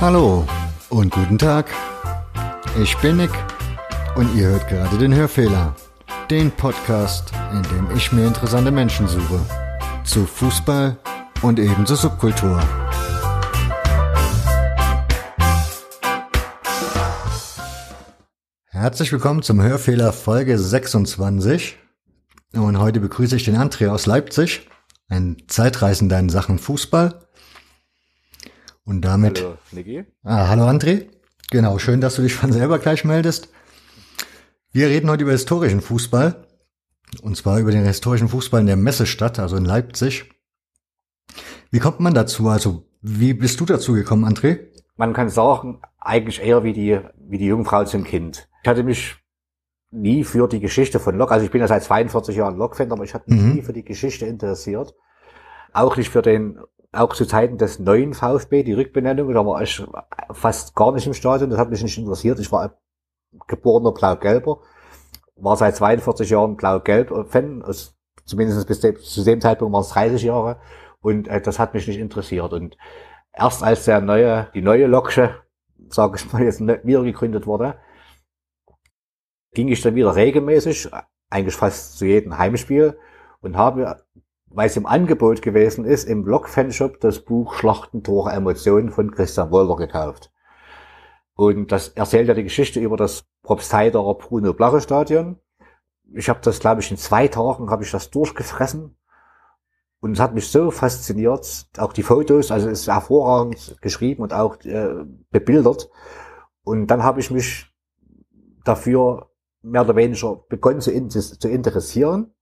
Hallo und guten Tag. Ich bin Nick und ihr hört gerade den Hörfehler, den Podcast, in dem ich mir interessante Menschen suche. Zu Fußball und ebenso Subkultur. Herzlich willkommen zum Hörfehler Folge 26. Und heute begrüße ich den André aus Leipzig, ein Zeitreisender in Sachen Fußball. Und damit. Hallo, Niki. Ah, hallo André. Genau, schön, dass du dich von selber gleich meldest. Wir reden heute über historischen Fußball. Und zwar über den historischen Fußball in der Messestadt, also in Leipzig. Wie kommt man dazu? Also, wie bist du dazu gekommen, André? Man kann sagen, eigentlich eher wie die, wie die Jungfrau zum Kind. Ich hatte mich nie für die Geschichte von Lok, also ich bin ja seit 42 Jahren Lok-Fan, aber ich hatte mich Mhm. nie für die Geschichte interessiert. Auch nicht für den, auch zu Zeiten des neuen VfB, die Rückbenennung, da war ich fast gar nicht im Stadion, das hat mich nicht interessiert. Ich war geborener Blau-Gelber, war seit 42 Jahren Blau-Gelb-Fan, zumindest bis de, zu dem Zeitpunkt waren es 30 Jahre und äh, das hat mich nicht interessiert. Und erst als der neue, die neue Loksche, sage ich mal jetzt, wieder gegründet wurde, ging ich dann wieder regelmäßig, eigentlich fast zu jedem Heimspiel und habe, weil es im Angebot gewesen ist, im Blog-Fanshop das Buch Schlachtentore Emotionen von Christian Wolter gekauft. Und das erzählt ja die Geschichte über das Propsteiderer Bruno Blache Stadion. Ich habe das, glaube ich, in zwei Tagen habe ich das durchgefressen. Und es hat mich so fasziniert, auch die Fotos, also es ist hervorragend geschrieben und auch äh, bebildert. Und dann habe ich mich dafür mehr oder weniger begonnen zu, in, zu interessieren,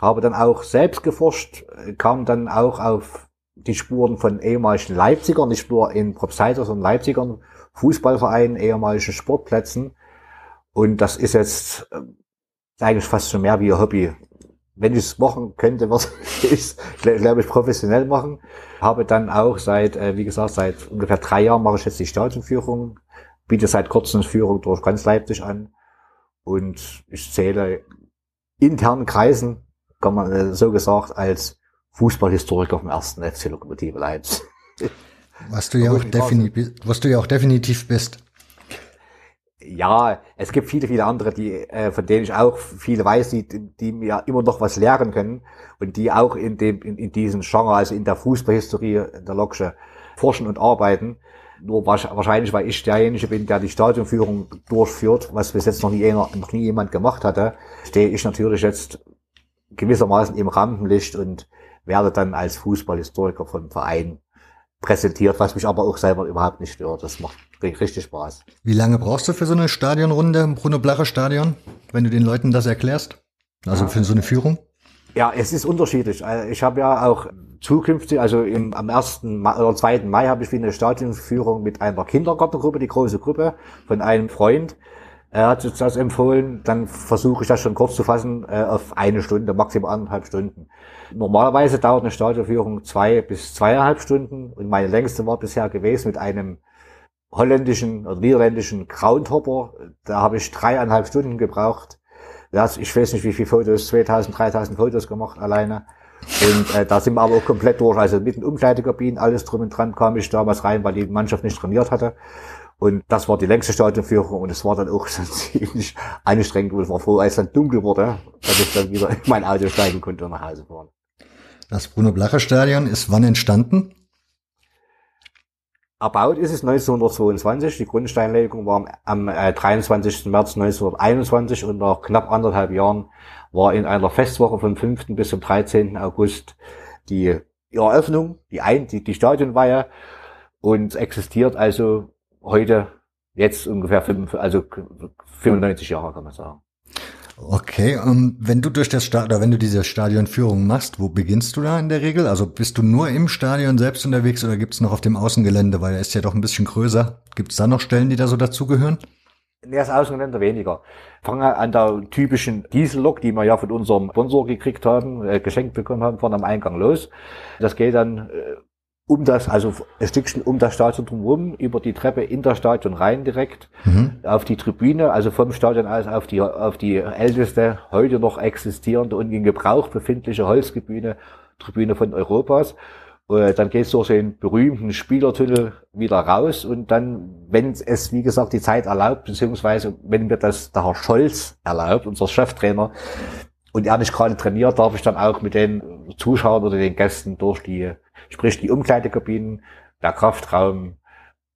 habe dann auch selbst geforscht, kam dann auch auf die Spuren von ehemaligen Leipzigern, nicht nur in Propsteiter, sondern Leipzigern, Fußballvereinen, ehemaligen Sportplätzen. Und das ist jetzt äh, eigentlich fast schon mehr wie ein Hobby. Wenn ich es machen könnte, würde ich glaube ich, professionell machen. Habe dann auch seit, äh, wie gesagt, seit ungefähr drei Jahren mache ich jetzt die Stadionführung, biete seit kurzem Führung durch ganz Leipzig an. Und ich zähle internen Kreisen, kann man äh, so gesagt, als Fußballhistoriker vom ersten FC Lokomotive Leipzig. Was du ja auch, Obwohl ich nicht defini was du ja auch definitiv bist. Ja, es gibt viele, viele andere, die, äh, von denen ich auch viele weiß, die, die mir immer noch was lernen können und die auch in dem, in, in diesem Genre, also in der Fußballhistorie der Loksche forschen und arbeiten. Nur wahrsch- wahrscheinlich, weil ich derjenige bin, der die Stadionführung durchführt, was bis jetzt noch nie, noch nie jemand gemacht hatte, stehe ich natürlich jetzt gewissermaßen im Rampenlicht und werde dann als Fußballhistoriker vom Verein präsentiert, was mich aber auch selber überhaupt nicht stört. Das macht richtig Spaß. Wie lange brauchst du für so eine Stadionrunde im Bruno Blacher Stadion, wenn du den Leuten das erklärst? Also für so eine Führung? Ja, es ist unterschiedlich. Äh, Ich habe ja auch zukünftig, also im, am 1. Mai, oder 2. Mai habe ich wieder eine Stadionführung mit einer Kindergartengruppe, die große Gruppe von einem Freund. Er hat jetzt das empfohlen, dann versuche ich das schon kurz zu fassen, äh, auf eine Stunde, maximal anderthalb Stunden. Normalerweise dauert eine Stadionführung zwei bis zweieinhalb Stunden und meine längste war bisher gewesen mit einem holländischen oder niederländischen Groundhopper. Da habe ich dreieinhalb Stunden gebraucht. Ich weiß nicht, wie viele Fotos, 2000, 3000 Fotos gemacht alleine. Und äh, da sind wir aber auch komplett durch. Also mit den Umkleidekabinen, alles drum und dran kam ich damals rein, weil die Mannschaft nicht trainiert hatte. Und das war die längste Stadionführung und es war dann auch so ziemlich anstrengend und ich war froh, als dann dunkel wurde, dass ich dann wieder in mein Auto steigen konnte und nach Hause fahren. Das Bruno Blacher Stadion ist wann entstanden? Erbaut ist es 1922. Die Grundsteinlegung war am, am äh, 23. März 1921 und nach knapp anderthalb Jahren war in einer Festwoche vom 5. bis zum 13. August die Eröffnung, die, Ein die, die Stadionweihe und existiert also heute jetzt ungefähr fünf, also 95 Jahre kann man sagen. Okay, ähm, wenn du durch das Stadion, oder wenn du diese Stadionführung machst, wo beginnst du da in der Regel? Also bist du nur im Stadion selbst unterwegs oder gibt's noch auf dem Außengelände, weil er ist ja doch ein bisschen größer. Gibt's da noch Stellen, die da so dazugehören? Nee, das Außenländer weniger. Fangen wir an der typischen Diesellok, die wir ja von unserem Sponsor gekriegt haben, äh, geschenkt bekommen haben, vorne am Eingang los. Das geht dann äh, um das, also ein Stückchen um das Stadion drumherum, über die Treppe in das Stadion rein direkt, Mhm. auf die Tribüne, also vom Stadion aus auf die, auf die älteste, heute noch existierende und in Gebrauch befindliche Holztribüne, Tribüne von Europas. Äh, dann gehst du durch den berühmten Spielertunnel wieder raus und dann, wenn es, wie gesagt, die Zeit erlaubt, beziehungsweise wenn mir das der Herr Scholz erlaubt, unser Cheftrainer, und er nicht gerade trainiert, darf ich dann auch mit den Zuschauern oder den Gästen durch die, sprich die Umkleidekabinen, der Kraftraum,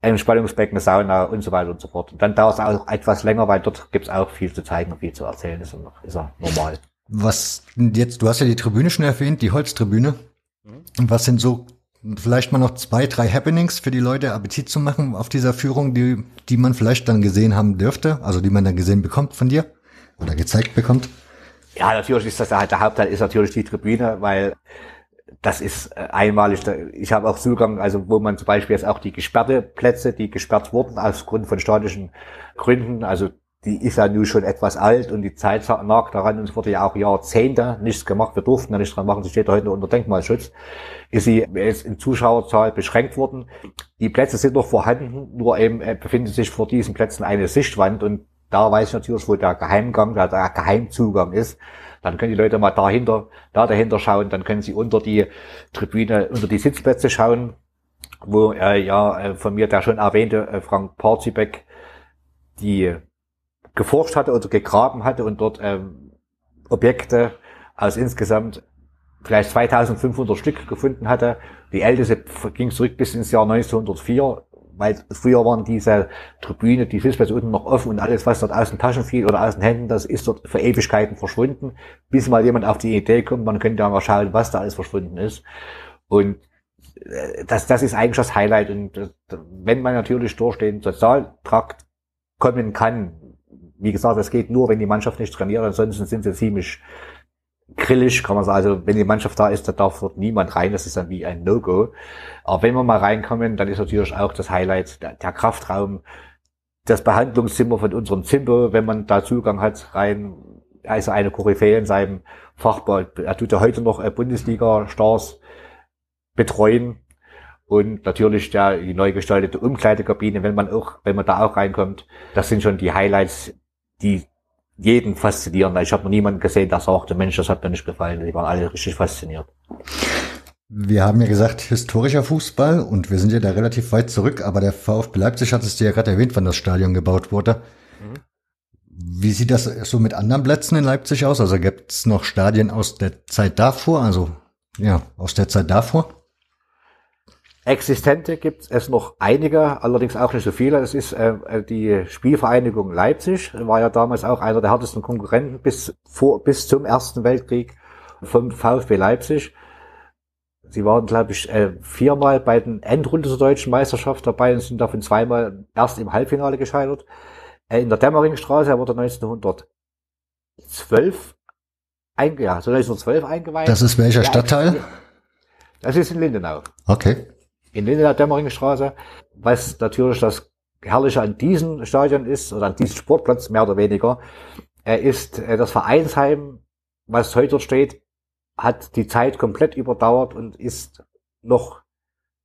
Entspannungsbecken, Sauna und so weiter und so fort. Und dann dauert es auch etwas länger, weil dort gibt es auch viel zu zeigen und viel zu erzählen. Das ist ja normal. Was jetzt, du hast ja die Tribüne schon erwähnt, die Holztribüne. Und was sind so vielleicht mal noch zwei, drei Happenings für die Leute Appetit zu machen auf dieser Führung, die, die man vielleicht dann gesehen haben dürfte, also die man dann gesehen bekommt von dir oder gezeigt bekommt? Ja, natürlich ist das der, der Hauptteil ist natürlich die Tribüne, weil das ist äh, einmalig. Ich habe auch Zugang, also wo man zum Beispiel jetzt auch die gesperrte Plätze, die gesperrt wurden aus Grund von statischen Gründen, also die ist ja nun schon etwas alt und die Zeit nagt daran und es wurde ja auch Jahrzehnte nichts gemacht. Wir durften ja nichts dran machen. Sie steht heute unter Denkmalschutz. Ist sie jetzt in Zuschauerzahl beschränkt worden. Die Plätze sind noch vorhanden, nur eben äh, befindet sich vor diesen Plätzen eine Sichtwand und da weiß ich natürlich, wo der Geheimgang, der Geheimzugang ist. Dann können die Leute mal dahinter, da dahinter schauen, dann können sie unter die Tribüne, unter die Sitzplätze schauen, wo äh, ja äh, von mir der schon erwähnte äh, Frank Parzibeck die geforscht hatte oder gegraben hatte und dort ähm, Objekte aus insgesamt vielleicht 2500 Stück gefunden hatte. Die älteste ging zurück bis ins Jahr 1904, weil früher waren diese Tribüne, die Sitzplätze unten noch offen und alles, was dort aus den Taschen fiel oder aus den Händen, das ist dort für Ewigkeiten verschwunden, bis mal jemand auf die Idee kommt, man könnte ja mal schauen, was da alles verschwunden ist. Und äh, das, das ist eigentlich das Highlight. Und äh, wenn man natürlich durch den Sozialtrakt kommen kann, wie gesagt, das geht nur, wenn die Mannschaft nicht trainiert, ansonsten sind sie ziemlich grillig, kann man sagen. Also wenn die Mannschaft da ist, da darf dort niemand rein, das ist dann wie ein No-Go. Aber wenn wir mal reinkommen, dann ist natürlich auch das Highlight der, der Kraftraum, das Behandlungszimmer von unserem Zimbo, wenn man da Zugang hat, rein, also eine Koryphäe in seinem Fachball. Er tut ja heute noch äh, Bundesliga-Stars betreuen. Und natürlich der, die neu gestaltete Umkleidekabine, wenn man auch, wenn man da auch reinkommt, das sind schon die Highlights, die jeden faszinieren. Ich habe noch niemanden gesehen, der sagte, Mensch, das hat mir nicht gefallen. Die waren alle richtig fasziniert. Wir haben ja gesagt, historischer Fußball und wir sind ja da relativ weit zurück, aber der VfB Leipzig hat es dir ja gerade erwähnt, wann das Stadion gebaut wurde. Mhm. Wie sieht das so mit anderen Plätzen in Leipzig aus? Also gibt es noch Stadien aus der Zeit davor, also ja, aus der Zeit davor? Existente gibt es noch einige, allerdings auch nicht so viele. Das ist äh, äh, die Spielvereinigung Leipzig, war ja damals auch einer der härtesten Konkurrenten bis, vor, bis zum Ersten Weltkrieg vom VfB Leipzig. Sie waren, glaube ich, äh, viermal bei den Endrunden der deutschen Meisterschaft dabei und sind davon zweimal erst im Halbfinale gescheitert. Äh, in der Dämmeringstraße wurde 1912 einge ja, so 1912 eingeweiht. Das ist welcher Stadtteil? Das ist in Lindenau. Okay in der Dämmeringstraße, was natürlich das Herrliche an diesem Stadion ist, oder an diesem Sportplatz mehr oder weniger, er ist äh, das Vereinsheim, was heute dort steht, hat die Zeit komplett überdauert und ist noch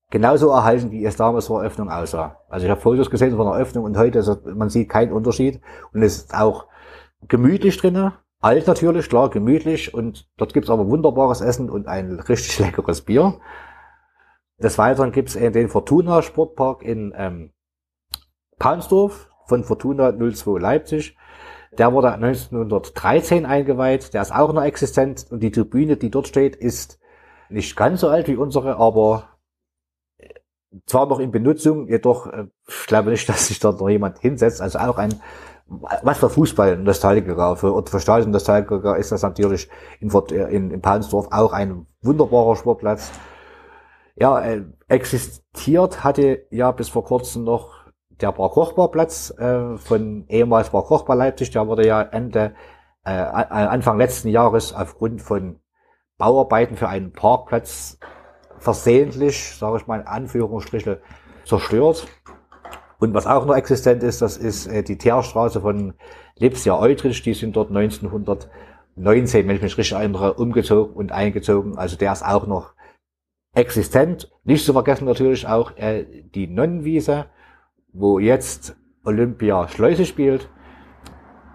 genauso erhalten, wie es damals vor Eröffnung aussah. Also ich habe Fotos gesehen von der Eröffnung und heute, also man sieht keinen Unterschied und es ist auch gemütlich drinnen, alt natürlich, klar, gemütlich und dort gibt's aber wunderbares Essen und ein richtig leckeres Bier. Des Weiteren gibt es den Fortuna Sportpark in ähm, Paunsdorf von Fortuna 02 Leipzig. Der wurde 1913 eingeweiht, der ist auch noch existent und die Tribüne, die dort steht, ist nicht ganz so alt wie unsere, aber äh, zwar noch in Benutzung, jedoch äh, ich glaube nicht, dass sich dort noch jemand hinsetzt. Also auch ein was für Fußball Nostalgiker, für, oder für Stadion Nostalgiker ist das natürlich in, in, in Paunsdorf auch ein wunderbarer Sportplatz ja, äh, existiert hatte ja bis vor kurzem noch der Bar Kochbarplatz äh, von ehemals Bar Kochbar Leipzig. Der wurde ja Ende, äh, Anfang letzten Jahres aufgrund von Bauarbeiten für einen Parkplatz versehentlich, sage ich mal in Anführungsstriche, zerstört. Und was auch noch existent ist, das ist äh, die Teerstraße von Lipsia Eutrich. Die sind dort 1919, wenn ich mich richtig erinnere, umgezogen und eingezogen. Also der ist auch noch existent. Nicht zu vergessen natürlich auch äh, die Nonnenwiese, wo jetzt Olympia Schleuse spielt.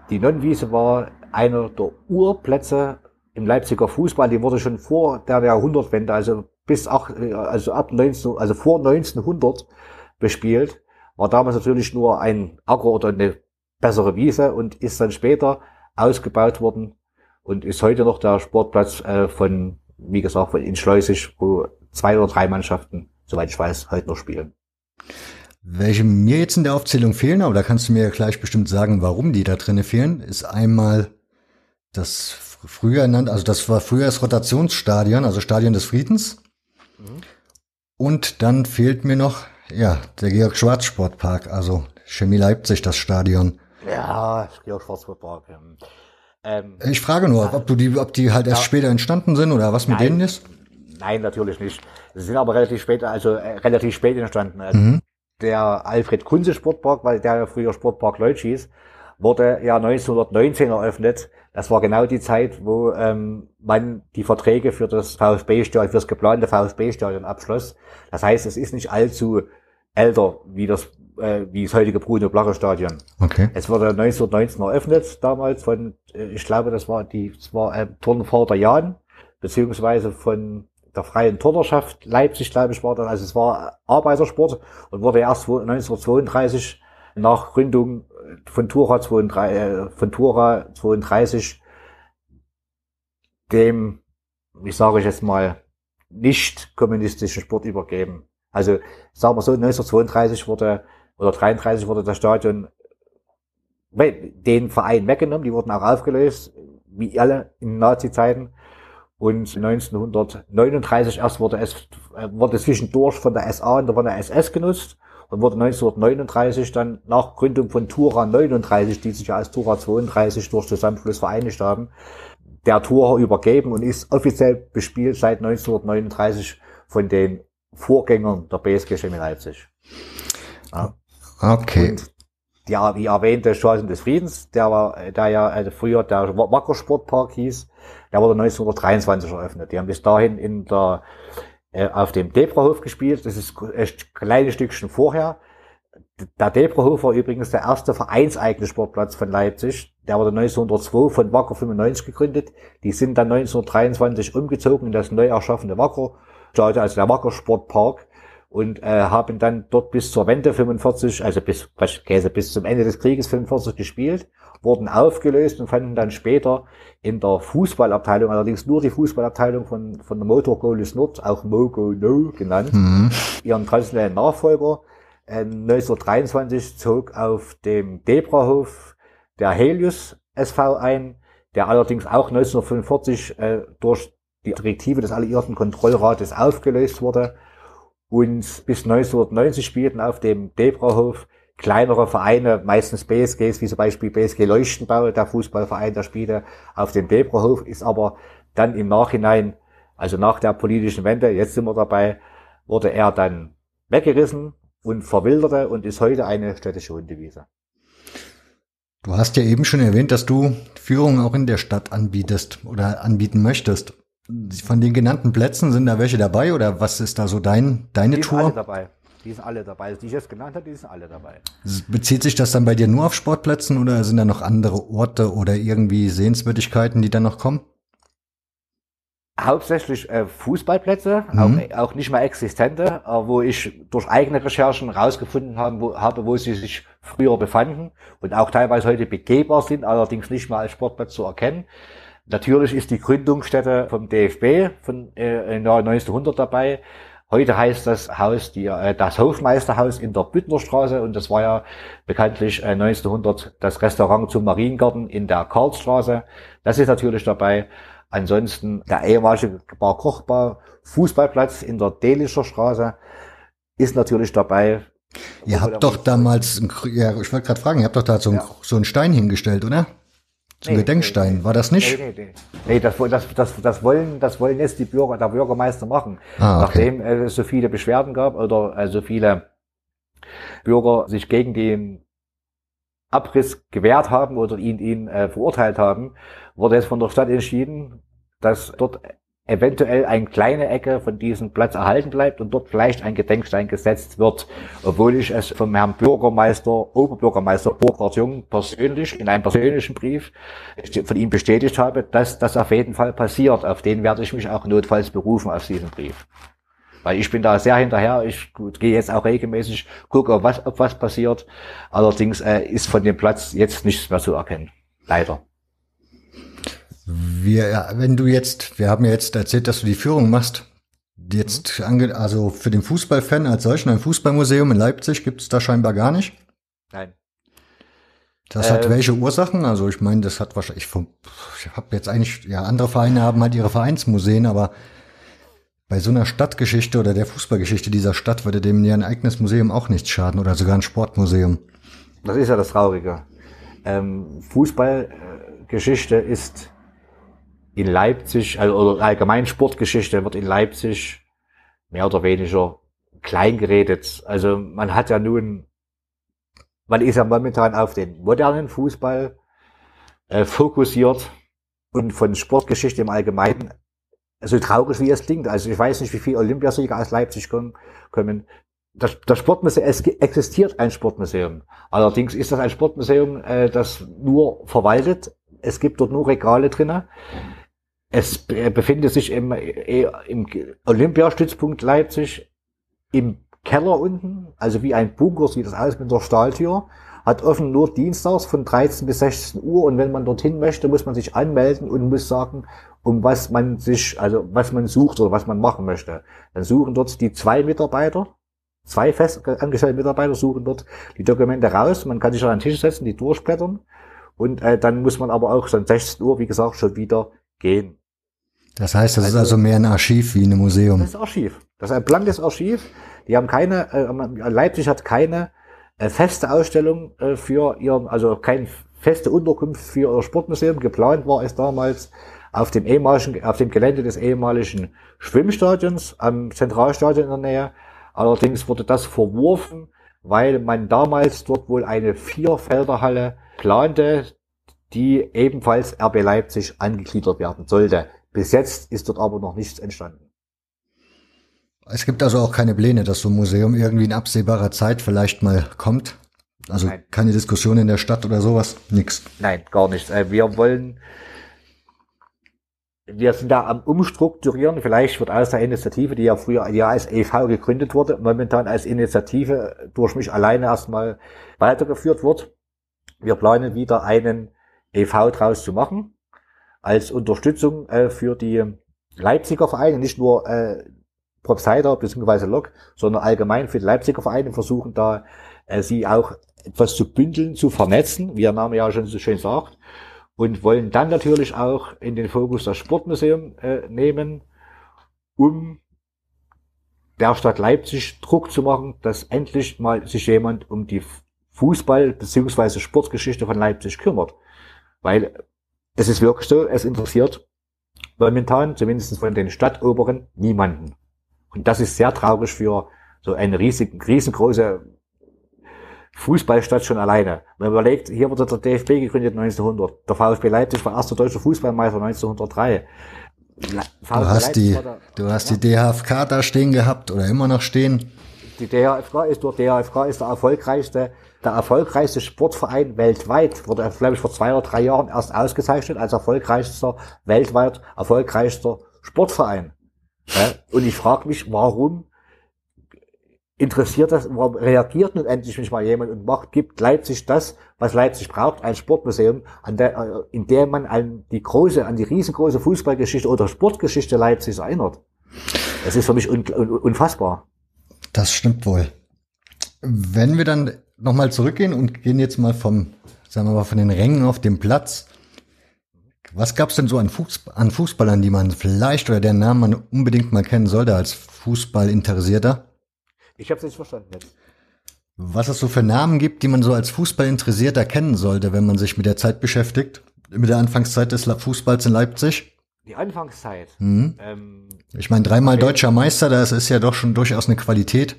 Die Nonnenwiese war einer der Urplätze im Leipziger Fußball. Die wurde schon vor der Jahrhundertwende, also bis auch, also ab 19, also vor 1900 bespielt. War damals natürlich nur ein Acker oder eine bessere Wiese und ist dann später ausgebaut worden und ist heute noch der Sportplatz äh, von, wie gesagt, von in Schleusig, wo zwei oder drei Mannschaften, soweit ich weiß, heute noch spielen. Welche mir jetzt in der Aufzählung fehlen, aber da kannst du mir ja gleich bestimmt sagen, warum die da drinnen fehlen, ist einmal das früher ernannt, also das war früher das Rotationsstadion, also Stadion des Friedens. Mhm. Und dann fehlt mir noch, ja, der Georg Schwarz Sportpark, also Chemie Leipzig, das Stadion. Ja, Georg Schwarz Sportpark. Ähm, ich frage nur, ob du die, ob die halt erst ja, später entstanden sind oder was mit nein, denen ist? Nein, natürlich nicht. Sie sind aber relativ spät, also äh, relativ spät entstanden. Also mhm. Der Alfred Kunze Sportpark, weil der ja früher Sportpark Leutsch hieß, wurde ja 1919 eröffnet. Das war genau die Zeit, wo ähm, man die Verträge für das VfB-Stadion, für das geplante VfB-Stadion abschloss. Das heißt, es ist nicht allzu älter wie das äh, wie das heutige Bruno Blacher Stadion. Okay. Es wurde 1919 eröffnet, damals von, äh, ich glaube, das war die, das war äh, Turnvater Jan, beziehungsweise von der Freien Turnerschaft Leipzig, glaube ich, war dann. Also es war Arbeitersport und wurde erst 1932 nach Gründung von Tura 32, äh, von Tura 32 dem, wie sage ich jetzt mal, nicht kommunistischen Sport übergeben. Also sagen wir so, 1932 wurde oder 33 wurde das Stadion den Verein weggenommen, die wurden auch aufgelöst, wie alle in Nazi-Zeiten. Und 1939 erst wurde es, wurde zwischendurch von der SA und von der SS genutzt und wurde 1939 dann nach Gründung von Tura 39, die sich ja als Tura 32 durch Zusammenschluss vereinigt haben, der Tura übergeben und ist offiziell bespielt seit 1939 von den Vorgängern der BSG Chemie Leipzig. Ja. Okay. Und ja, wie erwähnte Chancen des Friedens, der war, der ja also früher der Wackersportpark hieß, der wurde 1923 eröffnet. Die haben bis dahin in der, äh, auf dem Debrahof gespielt. Das ist ein kleines Stückchen vorher. Der Debrahof war übrigens der erste vereinseigene Sportplatz von Leipzig. Der wurde 1902 von Wacker 95 gegründet. Die sind dann 1923 umgezogen in das neu erschaffene Wacker, also der Wacker Sportpark und äh, haben dann dort bis zur Wende 45, also bis, Käse, bis zum Ende des Krieges 45 gespielt, wurden aufgelöst und fanden dann später in der Fußballabteilung, allerdings nur die Fußballabteilung von, von der Motor Goalies Nord, auch Mogo No genannt, mhm. ihren traditionellen Nachfolger. Äh, 1923 zog auf dem Debrahof der Helios SV ein, der allerdings auch 1945 äh, durch die Direktive des Alliierten Kontrollrates aufgelöst wurde und bis 1990 spielten auf dem Debrahof kleinere Vereine, meistens BSGs, wie zum Beispiel BSG Leuchtenbau, der Fußballverein, der spielte auf dem Debrahof, ist aber dann im Nachhinein, also nach der politischen Wende, jetzt sind wir dabei, wurde er dann weggerissen und verwilderte und ist heute eine städtische Hundewiese. Du hast ja eben schon erwähnt, dass du Führungen auch in der Stadt anbietest oder anbieten möchtest. Von den genannten Plätzen sind da welche dabei oder was ist da so dein, deine die Tour? Sind alle dabei. Die sind alle dabei. Also die ich jetzt genannt habe, die sind alle dabei. Bezieht sich das dann bei dir nur auf Sportplätzen oder sind da noch andere Orte oder irgendwie Sehenswürdigkeiten, die dann noch kommen? Hauptsächlich äh, Fußballplätze, mhm. auch, auch nicht mehr existente, äh, wo ich durch eigene Recherchen rausgefunden habe wo, habe, wo sie sich früher befanden und auch teilweise heute begehbar sind, allerdings nicht mehr als Sportplatz zu erkennen. Natürlich ist die Gründungsstätte vom DFB von äh, im Jahr 1900 dabei. Heute heißt das Haus die, äh, das Hofmeisterhaus in der Büttnerstraße und das war ja bekanntlich äh, 1900 das Restaurant zum Mariengarten in der Karlsstraße. Das ist natürlich dabei. Ansonsten der ehemalige Bar Kochbau, Fußballplatz in der Delischer Straße ist natürlich dabei. Ihr habt doch damals, ja, ich wollte gerade fragen, ihr habt doch da so, ja. so einen Stein hingestellt, oder? Zum nee, Gedenkstein, nee, war das nicht? Nee, nee, nee. nee das, das, das, das, wollen, das wollen jetzt die Bürger, der Bürgermeister machen. Ah, okay. Nachdem äh, es so viele Beschwerden gab oder äh, so viele Bürger sich gegen den Abriss gewehrt haben oder ihn, ihn äh, verurteilt haben, wurde jetzt von der Stadt entschieden, dass dort eventuell eine kleine Ecke von diesem Platz erhalten bleibt und dort vielleicht ein Gedenkstein gesetzt wird, obwohl ich es vom Herrn Bürgermeister, Oberbürgermeister Burkhard Jung persönlich in einem persönlichen Brief von ihm bestätigt habe, dass das auf jeden Fall passiert. Auf den werde ich mich auch notfalls berufen, auf diesen Brief. Weil ich bin da sehr hinterher. Ich gehe jetzt auch regelmäßig, gucke, ob was, ob was passiert. Allerdings äh, ist von dem Platz jetzt nichts mehr zu erkennen. Leider. Wir, wenn du jetzt, wir haben ja jetzt erzählt, dass du die Führung machst. Jetzt, mhm. also für den Fußballfan als solchen, ein Fußballmuseum in Leipzig gibt es da scheinbar gar nicht. Nein. Das hat äh, welche Ursachen? Also ich meine, das hat wahrscheinlich, ich habe jetzt eigentlich, ja, andere Vereine haben halt ihre Vereinsmuseen, aber bei so einer Stadtgeschichte oder der Fußballgeschichte dieser Stadt würde dem ja ein eigenes Museum auch nichts schaden oder sogar ein Sportmuseum. Das ist ja das Traurige. Ähm, Fußballgeschichte ist in Leipzig, also oder allgemein Sportgeschichte wird in Leipzig mehr oder weniger klein geredet. Also man hat ja nun man ist ja momentan auf den modernen Fußball äh, fokussiert und von Sportgeschichte im Allgemeinen, so traurig wie es klingt. Also ich weiß nicht, wie viele Olympiasieger aus Leipzig kommen. kommen. Das, das Sportmuseum, es existiert ein Sportmuseum. Allerdings ist das ein Sportmuseum, äh, das nur verwaltet. Es gibt dort nur Regale drinnen. Es befindet sich im, äh, im Olympiastützpunkt Leipzig im Keller unten, also wie ein Bunker sieht das aus mit der Stahltür, hat offen nur dienstags von 13 bis 16 Uhr und wenn man dorthin möchte, muss man sich anmelden und muss sagen, um was man sich, also was man sucht oder was man machen möchte. Dann suchen dort die zwei Mitarbeiter, zwei fest angestellte Mitarbeiter suchen dort die Dokumente raus, man kann sich an den Tisch setzen, die durchblättern und äh, dann muss man aber auch schon 16 Uhr, wie gesagt, schon wieder gehen. Das heißt, das also, ist also mehr ein Archiv wie ein Museum. Das ist Archiv. Das ist ein blankes Archiv. Die haben keine, äh, Leipzig hat keine äh, feste Ausstellung äh, für ihr, also keine feste Unterkunft für ihr Sportmuseum. Geplant war es damals auf dem ehemaligen, auf dem Gelände des ehemaligen Schwimmstadions am Zentralstadion in der Nähe. Allerdings wurde das verworfen, weil man damals dort wohl eine Vierfelderhalle plante, die ebenfalls RB Leipzig angegliedert werden sollte. Bis jetzt ist dort aber noch nichts entstanden. Es gibt also auch keine Pläne, dass so ein Museum irgendwie in absehbarer Zeit vielleicht mal kommt. Also Nein. keine Diskussion in der Stadt oder sowas, nix. Nein, gar nichts. Äh, wir wollen, wir sind da am Umstrukturieren. Vielleicht wird aus der Initiative, die ja früher ja als EV gegründet wurde, momentan als Initiative durch mich alleine erstmal weitergeführt wird. Wir planen wieder einen EV draus zu machen, als Unterstützung äh, für die Leipziger Vereine, nicht nur äh, Propsider bzw. Lok, sondern allgemein für die Leipziger Vereine versuchen da, äh, sie auch etwas zu bündeln, zu vernetzen, wie der Name ja schon so schön sagt, und wollen dann natürlich auch in den Fokus das Sportmuseum äh, nehmen, um der Stadt Leipzig Druck zu machen, dass endlich mal sich jemand um die Fußball- bzw. Sportgeschichte von Leipzig kümmert. Weil es ist wirklich so, es interessiert momentan, zumindest von den Stadtoberen, niemanden. Und das ist sehr traurig für so eine riesig, riesengroße Fußballstadt schon alleine. Man überlegt, hier wurde der DFB gegründet 1900. Der VfB Leipzig war erster deutscher Fußballmeister 1903. du hast die, der, du hast ja. die DHFK da stehen gehabt oder immer noch stehen. Die DHFK ist dort, DHFK ist der erfolgreichste, der erfolgreichste Sportverein weltweit. Wurde, glaube ich, vor zwei oder drei Jahren erst ausgezeichnet als erfolgreichster, weltweit erfolgreichster Sportverein. Ja? Und ich frage mich, warum interessiert das, warum reagiert nun endlich nicht mal jemand und macht, gibt Leipzig das, was Leipzig braucht, ein Sportmuseum, der, äh, in der man an die große, an die riesengroße Fußballgeschichte oder Sportgeschichte Leipzigs erinnert. Das ist für mich un, un, unfassbar. Das stimmt wohl. Wenn wir dann nochmal zurückgehen und gehen jetzt mal vom, sagen wir mal, von den Rängen auf dem Platz was gab's denn so an, Fußball, an Fußballern, die man vielleicht oder deren Namen man unbedingt mal kennen sollte als Fußballinteressierter? Ich habe es nicht verstanden jetzt. Was es so für Namen gibt, die man so als Fußballinteressierter kennen sollte, wenn man sich mit der Zeit beschäftigt, mit der Anfangszeit des Fußballs in Leipzig? Die Anfangszeit. Mhm. Ähm, ich meine, dreimal okay. deutscher Meister, das ist ja doch schon durchaus eine Qualität.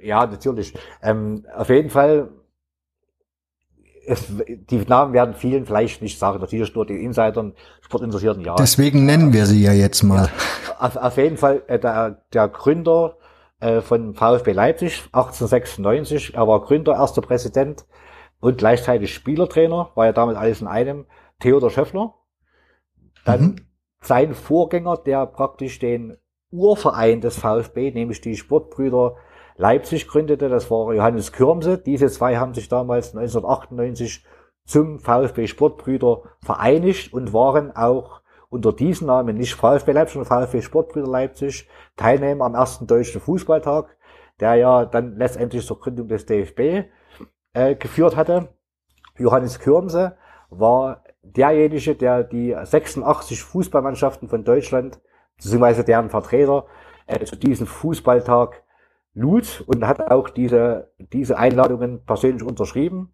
Ja, natürlich. Ähm, auf jeden Fall es, die Namen werden vielen vielleicht nicht sagen, natürlich nur den Insidern, Sportinteressierten, ja. Deswegen nennen wir sie ja jetzt mal. Auf, auf jeden Fall äh, der, der Gründer äh, von VfB Leipzig 1896, er war Gründer, erster Präsident und gleichzeitig Spielertrainer, war ja damit alles in einem, Theodor Schöffler. Dann mhm. sein Vorgänger, der praktisch den Urverein des VfB, nämlich die Sportbrüder Leipzig gründete. Das war Johannes Kürmse. Diese zwei haben sich damals 1998 zum VfB Sportbrüder vereinigt und waren auch unter diesem Namen nicht VfB Leipzig, sondern VfB Sportbrüder Leipzig Teilnehmer am ersten deutschen Fußballtag, der ja dann letztendlich zur Gründung des DFB äh, geführt hatte. Johannes Kürmse war derjenige, der die 86 Fußballmannschaften von Deutschland, beziehungsweise deren Vertreter, äh, zu diesem Fußballtag lud und hat auch diese, diese Einladungen persönlich unterschrieben.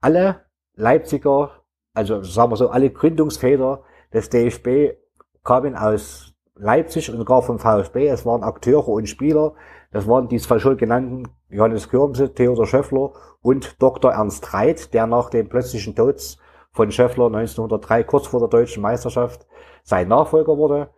Alle Leipziger, also sagen wir so, alle Gründungsväter des DFB kamen aus Leipzig und gar vom VfB. Es waren Akteure und Spieler. Das waren die zwei schon genannten Johannes Kürmse, Theodor Schöffler und Dr. Ernst Reit, der nach dem plötzlichen Tod von Schöffler 1903, kurz vor der deutschen Meisterschaft, sein Nachfolger wurde.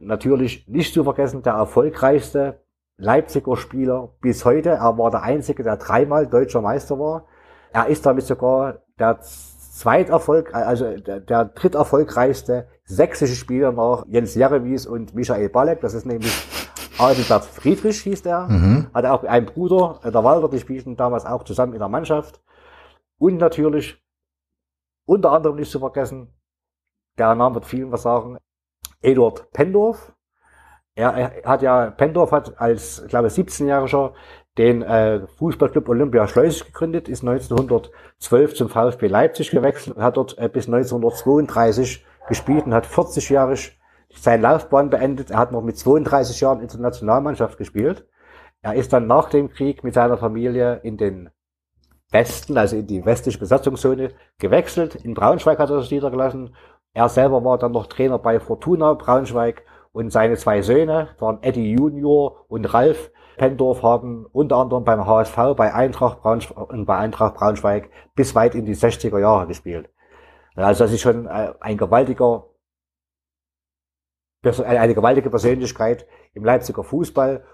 Natürlich nicht zu vergessen der erfolgreichste Leipziger Spieler bis heute. Er war der einzige, der dreimal deutscher Meister war. Er ist damit sogar der zweiterfolg, also der, der dritterfolgreichste sächsische Spieler nach Jens Jeremies und Michael Balek. Das ist nämlich Adalbert Friedrich hieß der. Mhm. Hatte auch einen Bruder, der Walter, die spielten damals auch zusammen in der Mannschaft. Und natürlich, unter anderem nicht zu vergessen, der Name wird vielen was sagen, Eduard Pendorf, er, hat ja, Pendorf hat als, ich glaube, 17-Jähriger den äh, Fußballclub Olympia Schleusig gegründet, ist 1912 zum VfB Leipzig gewechselt und hat dort äh, bis 1932 gespielt und hat 40-jährig seine Laufbahn beendet. Er hat noch mit 32 Jahren Internationalmannschaft gespielt. Er ist dann nach dem Krieg mit seiner Familie in den Westen, also in die westliche Besatzungszone, gewechselt. In Braunschweig hat er sich niedergelassen. Er selber war dann noch Trainer bei Fortuna Braunschweig und seine zwei Söhne, waren Eddie Junior und Ralf Pendorf, haben unter anderem beim HSV, bei Eintracht Braunschweig und bei Eintracht Braunschweig bis weit in die 60er Jahre gespielt. Also das ist schon äh, ein gewaltiger, eine gewaltige Persönlichkeit im Leipziger Fußball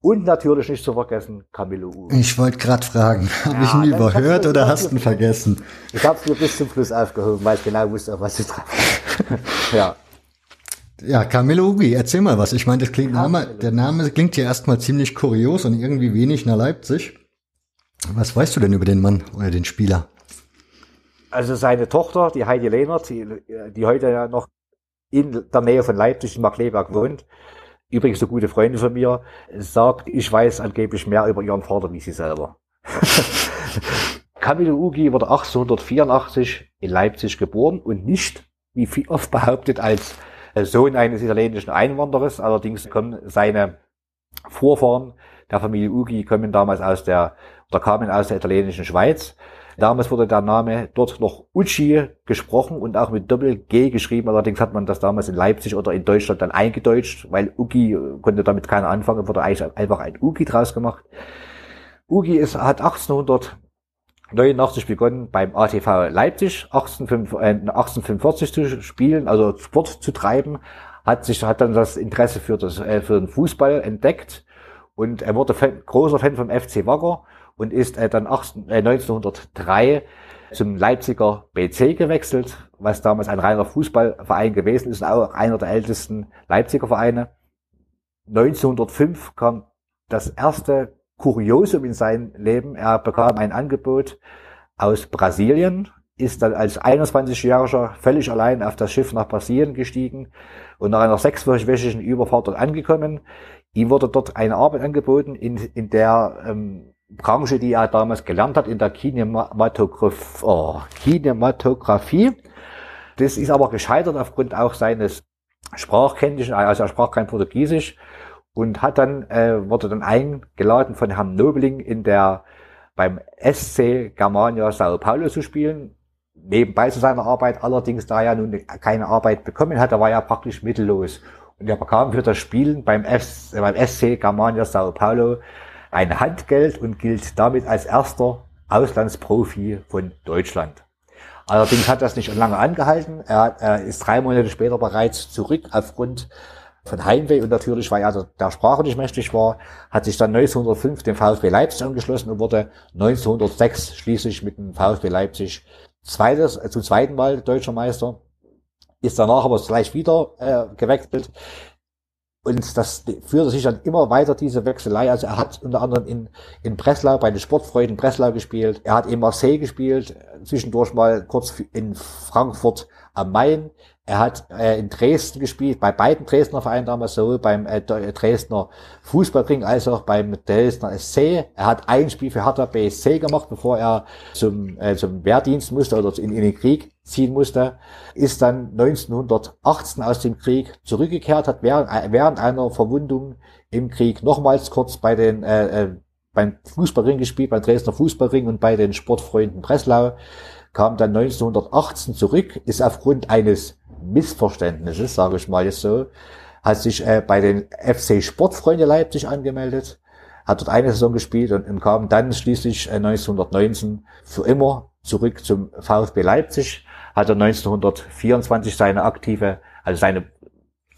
und natürlich nicht zu vergessen, Camillo Uwe. Ich wollte gerade fragen, habe ja, ich ihn überhört oder hast du ihn vergessen? Ich habe es mir bis zum Schluss aufgehoben, weil ich genau wusste, auf was ich drauf Ja. Ja, Camillo Ugi, erzähl mal was. Ich meine, das klingt Name, der Name klingt ja erstmal ziemlich kurios und irgendwie wenig nach Leipzig. Was weißt du denn über den Mann oder den Spieler? Also seine Tochter, die Heidi Lehnert, die, die heute ja noch in der Nähe von Leipzig in Markleberg wohnt, übrigens eine gute Freundin von mir, sagt, ich weiß angeblich mehr über ihren Vater wie sie selber. Camillo Ugi wurde 1884 in Leipzig geboren und nicht, wie viel oft behauptet, als Sohn eines italienischen Einwanderers. Allerdings kommen seine Vorfahren der Familie Ugi kommen damals aus der, oder kamen aus der italienischen Schweiz. Damals wurde der Name dort noch Ucci gesprochen und auch mit Doppel-G geschrieben. Allerdings hat man das damals in Leipzig oder in Deutschland dann eingedeutscht, weil Ugi äh, konnte damit keiner anfangen, wurde eigentlich einfach ein Ugi draus gemacht. Ugi ist, hat 1800 89 begonnen beim ATV Leipzig 1845 äh, zu spielen, also Sport zu treiben, hat sich hat dann das Interesse für das äh, für den Fußball entdeckt und er wurde Fan, großer Fan vom FC Wacker und ist äh, dann 18, äh, 1903 zum Leipziger BC gewechselt, was damals ein reiner Fußballverein gewesen ist, auch einer der ältesten Leipziger Vereine. 1905 kam das erste Kuriosum in seinem Leben. Er bekam ein Angebot aus Brasilien, ist dann als 21-Jähriger völlig allein auf das Schiff nach Brasilien gestiegen und nach einer sechswöchigen Überfahrt dort angekommen. Ihm wurde dort eine Arbeit angeboten in, in der ähm, Branche, die er damals gelernt hat, in der Kinematograph oh, Kinematografie. Das ist aber gescheitert aufgrund auch seines Sprachkenntnissen, also er sprach kein Portugiesisch und hat dann, äh, wurde dann eingeladen von Herrn Nobeling in der, beim SC Germania Sao Paulo zu spielen. Nebenbei zu seiner Arbeit, allerdings da er nun keine Arbeit bekommen hatte, war er praktisch mittellos. Und er bekam für das Spielen beim, F, beim SC Germania Sao Paulo ein Handgeld und gilt damit als erster Auslandsprofi von Deutschland. Allerdings hat das nicht lange angehalten. Er, er ist drei Monate später bereits zurück aufgrund von Heimweh und natürlich, weil er der, der Sprache nicht mächtig war, hat sich dann 1905 dem VfB Leipzig angeschlossen und wurde 1906 schließlich mit dem VfB Leipzig zweites, äh, zum zweiten Mal deutscher Meister, ist danach aber gleich wieder äh, gewechselt und das führte sich dann immer weiter, diese Wechselei. Also er hat unter anderem in, in Breslau bei den Sportfreunden Breslau gespielt. Er hat in Marseille gespielt, zwischendurch mal kurz in Frankfurt am Main. Er hat äh, in Dresden gespielt, bei beiden Dresdner Vereinen damals, sowohl beim äh, Dresdner Fußballring als auch beim Dresdner SC. Er hat ein Spiel für Hertha BSC gemacht, bevor er zum, äh, zum Wehrdienst musste oder in, in den Krieg ziehen musste. Ist dann 1918 aus dem Krieg zurückgekehrt, hat während, äh, während einer Verwundung im Krieg nochmals kurz bei den äh, äh, beim Fußballring gespielt, beim Dresdner Fußballring und bei den Sportfreunden Breslau, kam dann 1918 zurück, ist aufgrund eines Missverständnisses, sage ich mal jetzt so, hat sich äh, bei den FC Sportfreunde Leipzig angemeldet, hat dort eine Saison gespielt und, und kam dann schließlich äh, 1919 für immer zurück zum VfB Leipzig, hat er 1924 seine aktive, also seine,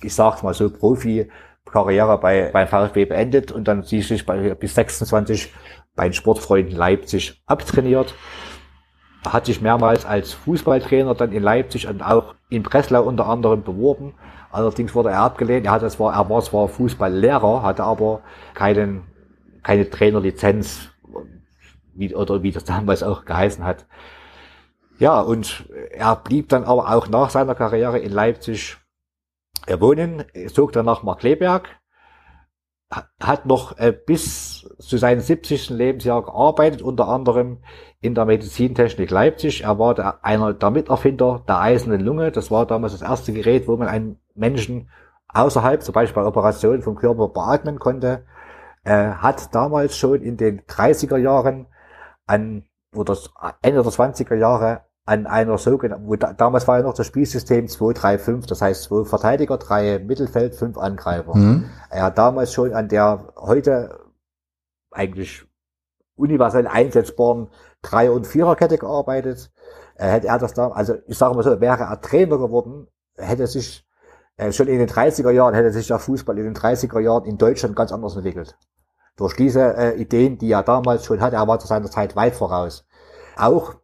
ich sag's mal so, Profi-Karriere bei, beim VfB beendet und dann schließlich bei, bis 26 bei den Sportfreunden Leipzig abtrainiert hat sich mehrmals als Fußballtrainer dann in Leipzig und auch in Breslau unter anderem beworben. Allerdings wurde er abgelehnt. Er, hatte zwar, er war zwar Fußballlehrer, hatte aber keinen, keine Trainerlizenz, wie, oder wie das damals auch geheißen hat. Ja, und er blieb dann aber auch nach seiner Karriere in Leipzig wohnen, zog dann nach Markleberg, hat noch äh, bis zu seinem 70. Lebensjahr gearbeitet, unter anderem in der Medizintechnik Leipzig. Er war der, einer der Miterfinder der eisernen Lunge. Das war damals das erste Gerät, wo man einen Menschen außerhalb, zum Beispiel bei Operationen vom Körper beatmen konnte. Er hat damals schon in den 30er Jahren an, oder Ende der 20er Jahre an einer sogenannten, wo da, damals war ja noch das Spielsystem 2-3-5, das heißt zwei Verteidiger, drei Mittelfeld, fünf Angreifer. Mhm. Er hat damals schon an der heute eigentlich universell einsetzbaren Drei- und Viererkette gearbeitet. Äh, hätte er das da, also ich sage mal so, wäre er Trainer geworden, hätte sich äh, schon in den 30er Jahren hätte sich der Fußball in den 30er Jahren in Deutschland ganz anders entwickelt. Durch diese äh, Ideen, die er damals schon hatte, er war zu seiner Zeit weit voraus. Auch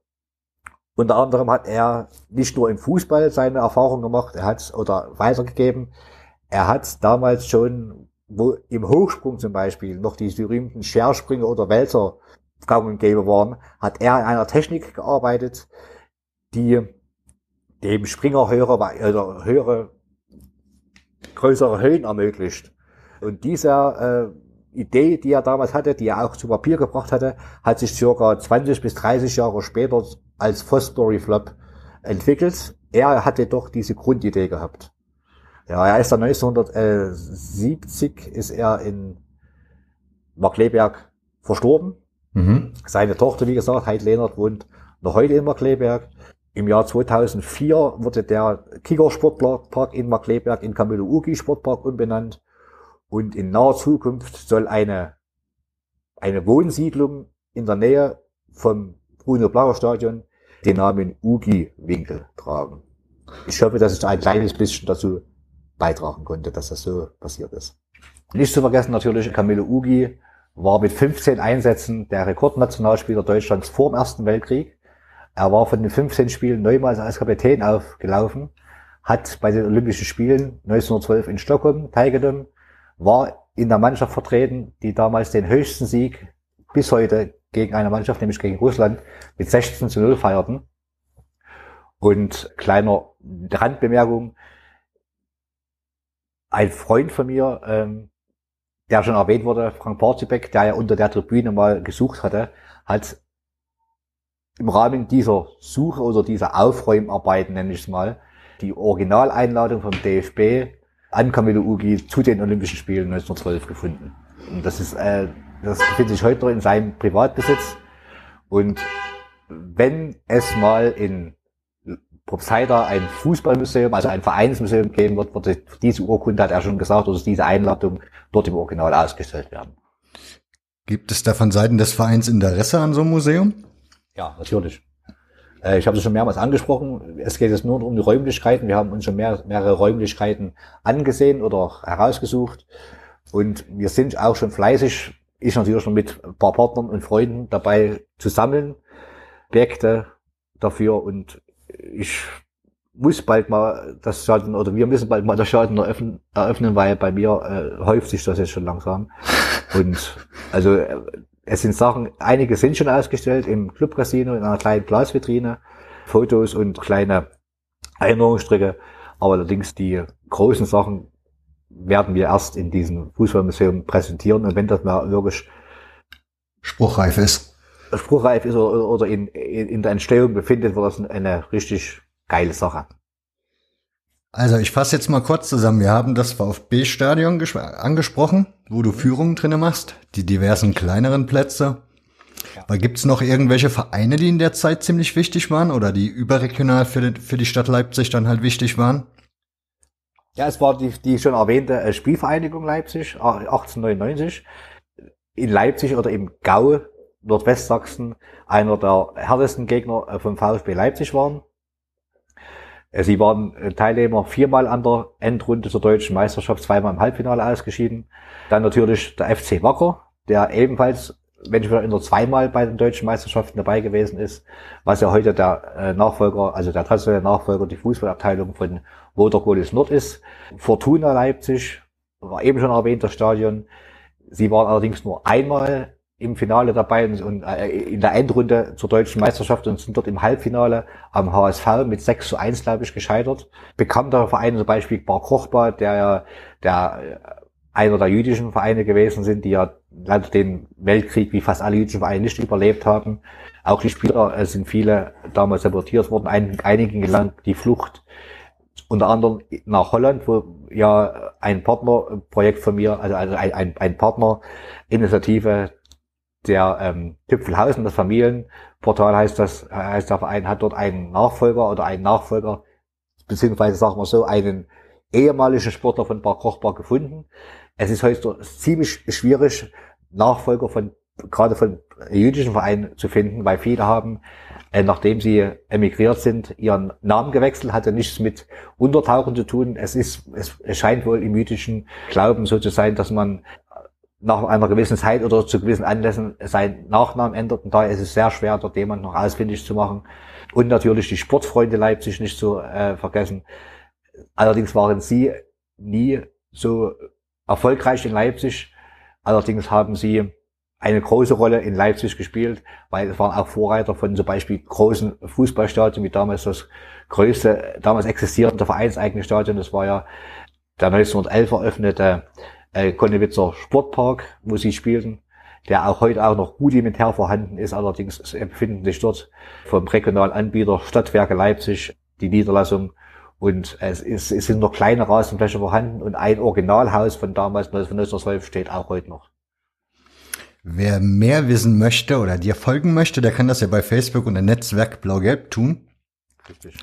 unter anderem hat er nicht nur im Fußball seine Erfahrung gemacht, er hat oder weitergegeben. Er hat damals schon, wo im Hochsprung zum Beispiel noch die berühmten Scherspringer oder Wälzer gang und gäbe waren, hat er in einer Technik gearbeitet, die dem Springer höhere, oder höhere, größere Höhen ermöglicht. Und dieser äh, Idee, die er damals hatte, die er auch zu Papier gebracht hatte, hat sich circa 20 bis 30 Jahre später als Fosbury Flop entwickelt. Er hatte doch diese Grundidee gehabt. Ja, er ist dann 1970 ist er in Markleberg verstorben. Mhm. Seine Tochter, wie gesagt, Heid Lehnert, wohnt noch heute in Markleberg. Im Jahr 2004 wurde der Kicker Sportpark in Markleberg in Camillo Ugi Sportpark umbenannt. Und in naher Zukunft soll eine, eine Wohnsiedlung in der Nähe vom Bruno Blauer Stadion den Namen Ugi Winkel tragen. Ich hoffe, dass ich ein kleines bisschen dazu beitragen konnte, dass das so passiert ist. Nicht zu vergessen natürlich, Camilo Ugi war mit 15 Einsätzen der Rekordnationalspieler Deutschlands vor dem Ersten Weltkrieg. Er war von den 15 Spielen neunmal als Kapitän aufgelaufen, hat bei den Olympischen Spielen 1912 in Stockholm teilgenommen, war in der Mannschaft vertreten, die damals den höchsten Sieg bis heute gegen eine Mannschaft, nämlich gegen Russland, mit 16 zu 0 feierten. Und kleiner Randbemerkung, ein Freund von mir, ähm, der schon erwähnt wurde, Frank Porzebeck, der ja unter der Tribüne mal gesucht hatte, hat im Rahmen dieser Suche oder dieser Aufräumarbeiten, nenne ich es mal, die Originaleinladung vom DFB an Camilo Ugi zu den Olympischen Spielen 1912 gefunden. Und das ist, äh, das befindet sich heute noch in seinem Privatbesitz. Und wenn es mal in Propsheida ein Fußballmuseum, also ein Vereinsmuseum geben wird, wird diese Urkunde, hat er schon gesagt, oder diese Einladung dort im Original ausgestellt werden. Gibt es da von Seiten des Vereins Interesse an so einem Museum? Ja, natürlich. Äh, ich habe es schon mehrmals angesprochen. Es geht jetzt nur um die Räumlichkeiten. Wir haben uns schon mehr, mehrere Räumlichkeiten angesehen oder herausgesucht. Und wir sind auch schon fleißig, ich natürlich schon mit ein paar Partnern und Freunden dabei zu sammeln, Objekte dafür. Und ich muss bald mal das Stadion oder wir müssen bald mal das Stadion eröffnen, eröffnen weil bei mir äh, häuft sich das jetzt schon langsam. Und also äh, es sind Sachen, einige sind schon ausgestellt im Club Casino in einer kleinen Glasvitrine, Fotos und kleine Erinnerungsstrecke. Aber allerdings die großen Sachen werden wir erst in diesem Fußballmuseum präsentieren und wenn das mal wirklich spruchreif ist, spruchreif ist oder, oder in, in, der Entstehung befindet, wird das eine richtig geile Sache. Also ich fasse jetzt mal kurz zusammen. Wir haben das VfB-Stadion angesprochen, wo du Führungen drinne machst, die diversen kleineren Plätze. Ja. Aber gibt's noch irgendwelche Vereine, die in der Zeit ziemlich wichtig waren oder die überregional für die, für die Stadt Leipzig dann halt wichtig waren? Ja, es war die, die schon erwähnte äh, Spielvereinigung Leipzig, 1899. In Leipzig oder im Gau, Nordwestsachsen, einer der härtesten Gegner äh, vom VfB Leipzig waren. Äh, sie waren Teilnehmer viermal an der Endrunde zur deutschen Meisterschaft, zweimal im Halbfinale ausgeschieden. Dann natürlich der FC Wacker, der ebenfalls wenn ich wieder zweimal bei den deutschen Meisterschaften dabei gewesen ist, was ja heute der Nachfolger, also der traditionelle Nachfolger, die Fußballabteilung von Wodergolis Nord ist. Fortuna Leipzig, war eben schon erwähnt, das Stadion. Sie waren allerdings nur einmal im Finale dabei und äh, in der Endrunde zur deutschen Meisterschaft und sind dort im Halbfinale am HSV mit 6 zu 1, glaube ich, gescheitert. Bekannter Verein zum Beispiel Bar Kochba, der ja der einer der jüdischen Vereine gewesen sind, die ja leider den Weltkrieg wie fast alle jüdischen Vereine nicht überlebt haben. Auch die Spieler äh, sind viele damals deportiert worden, Ein, einigen gelang die Flucht unter anderem nach Holland, wo ja ein Partnerprojekt von mir, also ein, ein, ein Partnerinitiative der ähm, Tüpfelhausen, das Familienportal heißt das, heißt der Verein, hat dort einen Nachfolger oder einen Nachfolger, beziehungsweise sagen wir so, einen ehemaligen Sportler von Bar Kochbar gefunden, es ist heute ziemlich schwierig, Nachfolger von, gerade von jüdischen Vereinen zu finden, weil viele haben, äh, nachdem sie emigriert sind, ihren Namen gewechselt, hatte nichts mit Untertauchen zu tun. Es ist, es, scheint wohl im jüdischen Glauben so zu sein, dass man nach einer gewissen Zeit oder zu gewissen Anlässen seinen Nachnamen ändert. Und daher ist es sehr schwer, dort jemand noch ausfindig zu machen. Und natürlich die Sportfreunde Leipzig nicht zu äh, vergessen. Allerdings waren sie nie so erfolgreich in Leipzig. Allerdings haben sie eine große Rolle in Leipzig gespielt, weil es waren auch Vorreiter von zum Beispiel großen Fußballstadien, wie damals das größte, damals existierende vereinseigene Stadion. Das war ja der 1911 eröffnete äh, Konnewitzer Sportpark, wo sie spielten, der auch heute auch noch rudimentär vorhanden ist. Allerdings befinden sich dort vom regionalen Anbieter Stadtwerke Leipzig die Niederlassung und es, ist, es sind noch kleine Rasenfläche vorhanden und ein Originalhaus von damals, von 1912, steht auch heute noch. Wer mehr wissen möchte oder dir folgen möchte, der kann das ja bei Facebook unter Netzwerk Blau-Gelb tun. Richtig.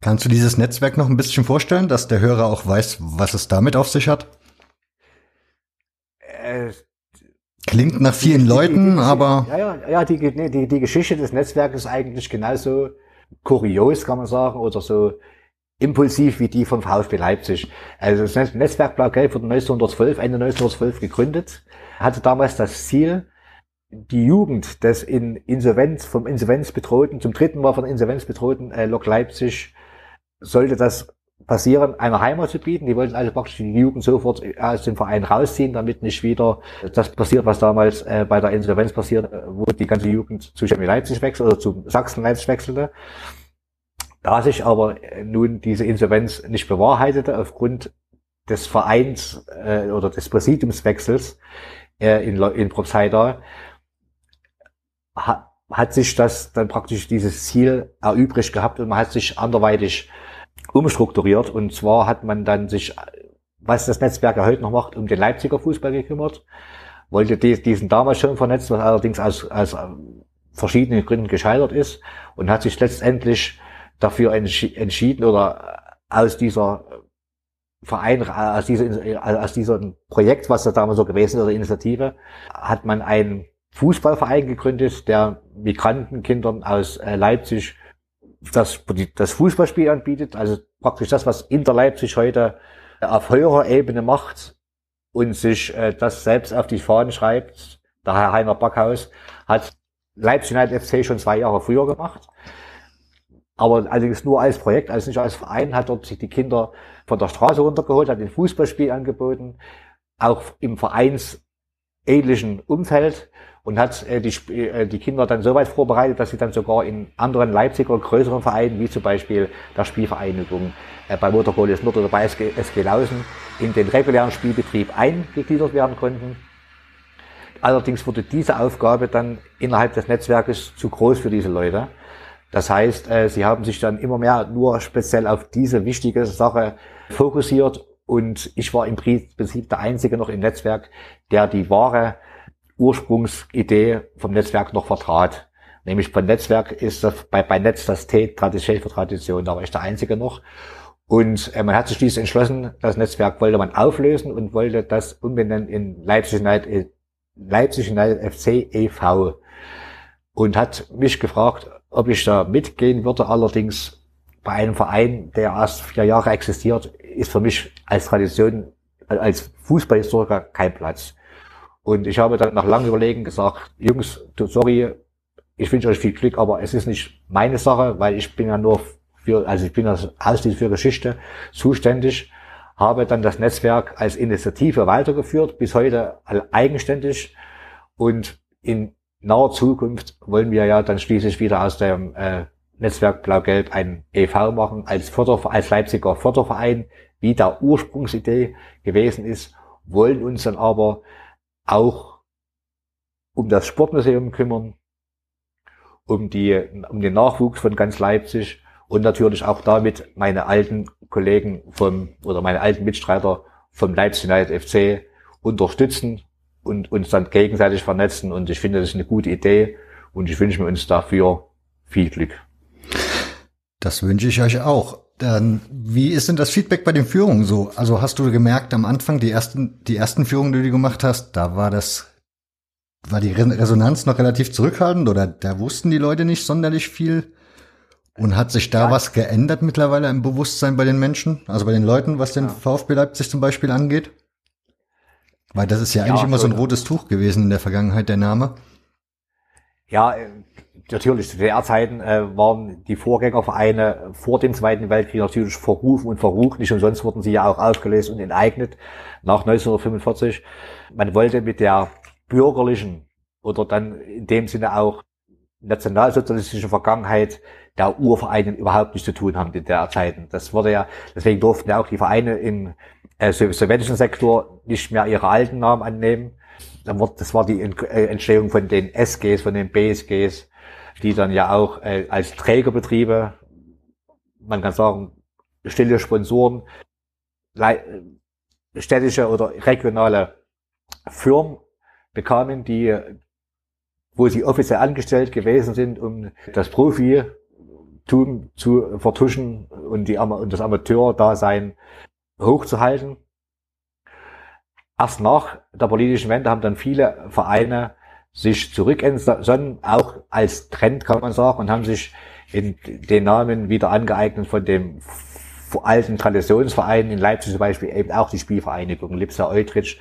Kannst du dieses Netzwerk noch ein bisschen vorstellen, dass der Hörer auch weiß, was es damit auf sich hat? Äh, Klingt nach vielen die, Leuten, die, die, aber. Ja, ja, ja, die, die, die Geschichte des Netzwerkes ist eigentlich genauso kurios, kann man sagen, oder so impulsiv wie die vom VfB Leipzig. Also das Netzwerk Blau-Gelb wurde 1912, Ende 1912 gegründet, hatte damals das Ziel, die Jugend des in Insolvenz, vom Insolvenz bedrohten, zum dritten Mal von Insolvenz bedrohten äh, Lok Leipzig, sollte das passieren, einer Heimat zu bieten. Die wollten also praktisch die Jugend sofort aus dem Verein rausziehen, damit nicht wieder das passiert, was damals äh, bei der Insolvenz passiert, äh, wo die ganze Jugend zu Chemie Leipzig wechselte oder zu Sachsen Leipzig wechselte. Da sich aber äh, nun diese Insolvenz nicht bewahrheitete aufgrund des Vereins äh, oder des Präsidiumswechsels äh, in, in Propsheida, ha, hat sich das dann praktisch dieses Ziel erübrigt gehabt und man hat sich anderweitig umstrukturiert. Und zwar hat man dann sich, was das Netzwerk ja heute noch macht, um den Leipziger Fußball gekümmert, wollte diesen damals schon vernetzt, was allerdings aus, aus verschiedenen Gründen gescheitert ist und hat sich letztendlich dafür entschieden oder aus dieser Verein, aus, dieser, aus diesem Projekt, was da damals so gewesen ist, oder Initiative, hat man einen Fußballverein gegründet, der Migrantenkindern aus äh, Leipzig das, das Fußballspiel anbietet, also praktisch das, was Inter Leipzig heute auf höherer Ebene macht und sich äh, das selbst auf die Fahnen schreibt. Der Herr Heiner Backhaus hat Leipzig United FC schon zwei Jahre früher gemacht aber allerdings nur als Projekt, also nicht als Verein, hat dort sich die Kinder von der Straße runtergeholt, hat ein Fußballspiel angeboten, auch im vereinsähnlichen Umfeld und hat äh, die, äh, die Kinder dann so weit vorbereitet, dass sie dann sogar in anderen Leipziger größeren Vereinen, wie zum Beispiel der Spielvereinigung äh, bei Motorgolis Nord oder bei SG Lausen, in den regulären Spielbetrieb eingegliedert werden konnten. Allerdings wurde diese Aufgabe dann innerhalb des Netzwerkes zu groß für diese Leute. Das heißt, äh, sie haben sich dann immer mehr nur speziell auf diese wichtige Sache fokussiert und ich war im Prinzip der Einzige noch im Netzwerk, der die wahre Ursprungsidee vom Netzwerk noch vertrat. Nämlich von Netzwerk ist das, bei, bei Netz das T Tradition für Tradition, da war ich der Einzige noch. Und äh, man hat sich schließlich entschlossen, das Netzwerk wollte man auflösen und wollte das umbenennen in Leipzig United, Leipzig United FC e.V. Und hat mich gefragt, ob ich da mitgehen würde. Allerdings bei einem Verein, der erst vier Jahre existiert, ist für mich als Tradition, als Fußballhistoriker kein Platz. Und ich habe dann nach langem Überlegen gesagt, Jungs, sorry, ich wünsche euch viel Glück, aber es ist nicht meine Sache, weil ich bin ja nur für, also ich bin ja ausschließlich für Geschichte zuständig, habe dann das Netzwerk als Initiative weitergeführt, bis heute eigenständig und in naher Zukunft wollen wir ja dann schließlich wieder aus dem äh, Netzwerk Blau-Gelb ein EV machen, als, Förder, als Leipziger Förderverein, wie der Ursprungsidee gewesen ist, wollen uns dann aber auch um das Sportmuseum kümmern, um, die, um den Nachwuchs von ganz Leipzig und natürlich auch damit meine alten Kollegen vom oder meine alten Mitstreiter vom Leipzig United FC unterstützen und uns dann gegenseitig vernetzen. Und ich finde, das ist eine gute Idee und ich wünsche mir uns dafür viel Glück. Das wünsche ich euch auch. Dann, wie ist denn das Feedback bei den Führungen so? Also hast du gemerkt am Anfang, die ersten, die ersten Führungen, die du gemacht hast, da war das, war die Resonanz noch relativ zurückhaltend oder da wussten die Leute nicht sonderlich viel? Und hat sich da ja. was geändert mittlerweile im Bewusstsein bei den Menschen, also bei den Leuten, was den ja. VfB Leipzig zum Beispiel angeht? Weil das ist ja eigentlich ja, immer so ein rotes Tuch gewesen in der Vergangenheit, der Name. Ja, äh, natürlich, zu DDR-Zeiten äh, waren die Vorgängervereine vor dem Zweiten Weltkrieg natürlich verrufen und verrucht. Nicht umsonst wurden sie ja auch aufgelöst und enteignet nach 1945. Man wollte mit der bürgerlichen oder dann in dem Sinne auch nationalsozialistischen Vergangenheit der Urvereine überhaupt nichts zu tun haben in der Zeiten. Das wurde ja, deswegen durften ja auch die Vereine im äh, sowjetischen Sektor nicht mehr ihre alten Namen annehmen. Das war die äh, Entstehung von den SGs, von den BSGs, die dann ja auch äh, als Trägerbetriebe, man kann sagen, stille Sponsoren, städtische oder regionale Firmen bekamen, die, wo sie offiziell angestellt gewesen sind, um das Profitum zu vertuschen und, die, und das Amateur-Dasein hochzuhalten. Erst nach der politischen Wende haben dann viele Vereine sich zurückentsonnen, auch als Trend kann man sagen, und haben sich in den Namen wieder angeeignet von dem alten Traditionsverein in Leipzig zum Beispiel eben auch die Spielvereinigung Lipsa Eutrich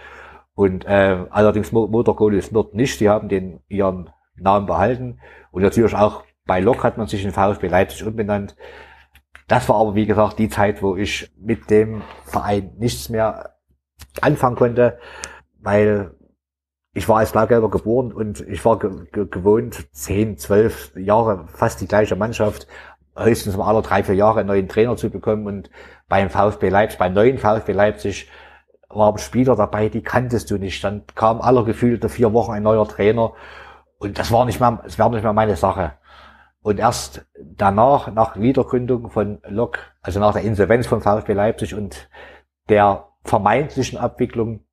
und äh, allerdings Motorgolis Nord nicht, die haben den ihren Namen behalten und natürlich auch bei Lok hat man sich in VfB Leipzig umbenannt. Das war aber wie gesagt die Zeit, wo ich mit dem Verein nichts mehr anfangen konnte, weil ich war als Blaugelber geboren und ich war ge ge gewohnt, zehn, zwölf Jahre fast die gleiche Mannschaft, höchstens mal alle drei, vier Jahre einen neuen Trainer zu bekommen und beim VfB Leipzig, beim neuen VfB Leipzig waren Spieler dabei, die kanntest du nicht. Dann kam aller gefühlte vier Wochen ein neuer Trainer und das war nicht mehr, es war nicht mehr meine Sache. Und erst danach, nach Wiedergründung von Lok, also nach der Insolvenz von VfB Leipzig und der vermeintlichen Abwicklung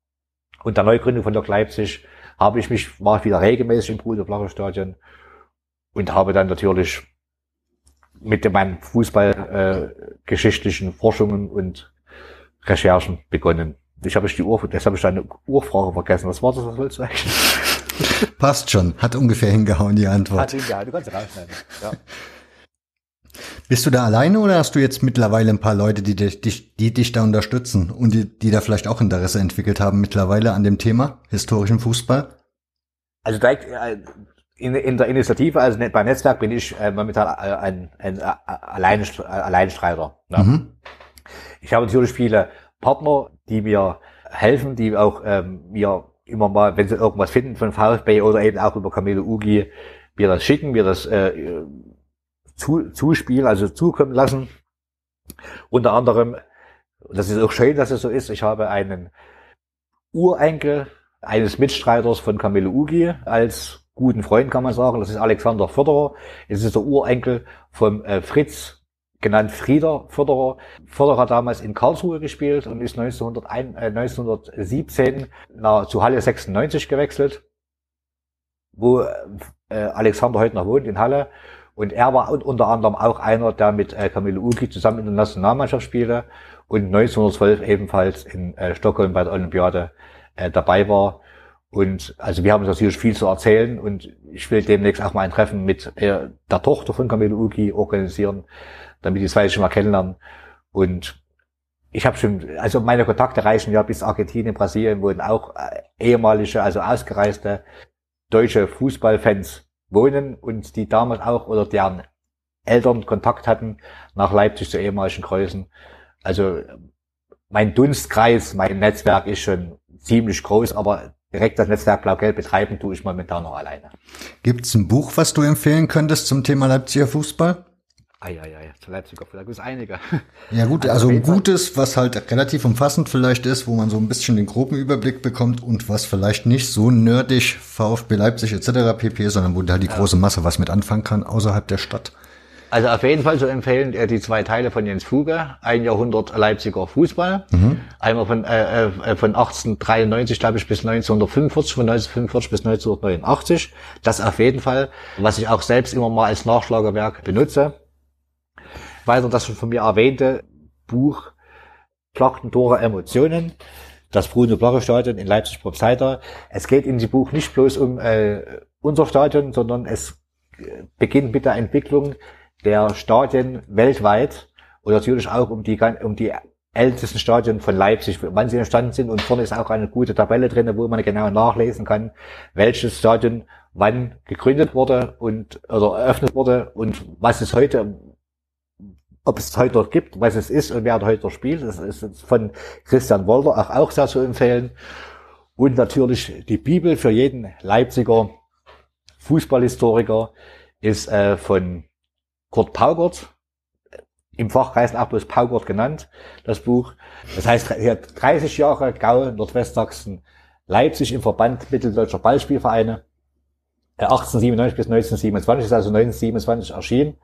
und der Neugründung von Lok Leipzig habe ich mich, war ich wieder regelmäßig im Bruder Stadion und habe dann natürlich mit meinen fußballgeschichtlichen äh, Forschungen und Recherchen begonnen. Ich habe die Uhr, jetzt habe ich deine Urfrage vergessen. Was war das, was wolltest du eigentlich? Passt schon, hat ungefähr hingehauen die Antwort. Hat hingehauen, du kannst rausschneiden. Ja. Bist du da alleine oder hast du jetzt mittlerweile ein paar Leute, die dich, die dich da unterstützen und die, die da vielleicht auch Interesse entwickelt haben mittlerweile an dem Thema historischen Fußball? Also direkt, äh, in, in der Initiative, also beim Netzwerk bin ich äh, momentan äh, ein, ein, ein Allein, Alleinstreiter. Ne? Mhm. Ich habe natürlich viele Partner, die mir helfen, die auch ähm, mir immer mal, wenn sie irgendwas finden von VfB oder eben auch über Camilo Ugi, mir das schicken, mir das äh, zu, zuspielen, also zukommen lassen. Unter anderem, das ist auch schön, dass es so ist, ich habe einen Urenkel eines Mitstreiters von Camilo Ugi als guten Freund, kann man sagen. Das ist Alexander Förderer. Es ist der Urenkel vom äh, Fritz, genannt Frieder Förderer. Förderer damals in Karlsruhe gespielt und ist 1901, äh, 1917 nach, zu Halle 96 gewechselt, wo äh, Alexander heute noch wohnt, in Halle. Und er war unter anderem auch einer, der mit äh, Camille Uki zusammen in der Nationalmannschaft spielte und 1912 ebenfalls in Stockholm bei der Olympiade dabei war. Und also wir haben natürlich viel zu erzählen und ich will demnächst auch mal ein Treffen mit der Tochter von Camille Uki organisieren, damit die zwei schon mal kennenlernen. Und ich habe schon, also meine Kontakte reichen ja bis Argentinien, Brasilien, wo auch äh, ehemalige, also ausgereiste deutsche Fußballfans wohnen und die damals auch oder deren Eltern Kontakt hatten nach Leipzig zu ehemaligen Größen. Also mein Dunstkreis, mein Netzwerk ist schon ziemlich groß, aber direkt das Netzwerk Blau-Gelb betreiben tue ich momentan noch alleine. Gibt es ein Buch, was du empfehlen könntest zum Thema Leipziger Fußball? Eieiei, zu Leipziger Fußball gibt es einige. Ja gut, also, ein gutes, was halt relativ umfassend vielleicht ist, wo man so ein bisschen den groben Überblick bekommt und was vielleicht nicht so nerdig VfB Leipzig etc. pp, sondern wo da die ja. große Masse was mit anfangen kann außerhalb der Stadt. Also auf jeden Fall zu empfehlen äh, die zwei Teile von Jens Fuge, ein Jahrhundert Leipziger Fußball, mhm. einmal von, äh, äh, von 1893, glaube ich, bis 1945, von 1945 bis 1989. Das auf jeden Fall, was ich auch selbst immer mal als Nachschlagewerk benutze. Weiter das schon von mir erwähnte Buch Schlachten, Tore, Emotionen, das Bruno Blache Stadion in Leipzig-Probstheiter. Es geht in dem Buch nicht bloß um äh, unser Stadion, sondern es beginnt mit der Entwicklung der Stadien weltweit und natürlich auch um die, um die ältesten Stadien von Leipzig, wann sie entstanden sind. Und vorne ist auch eine gute Tabelle drin, wo man genau nachlesen kann, welches Stadion wann gegründet wurde und oder eröffnet wurde und was es heute, ob es heute dort gibt, was es ist und wer heute dort spielt. Das ist von Christian Wolter auch, auch sehr zu empfehlen. Und natürlich die Bibel für jeden Leipziger Fußballhistoriker ist äh, von Kurt Paugert, im Fachkreis auch bloß Paugert genannt, das Buch. Das heißt, hier 30 Jahre Gau, Nordwestsachsen, Leipzig im Verband Mitteldeutscher Ballspielvereine. 1897 äh, bis 1927, ist also 1927 erschienen.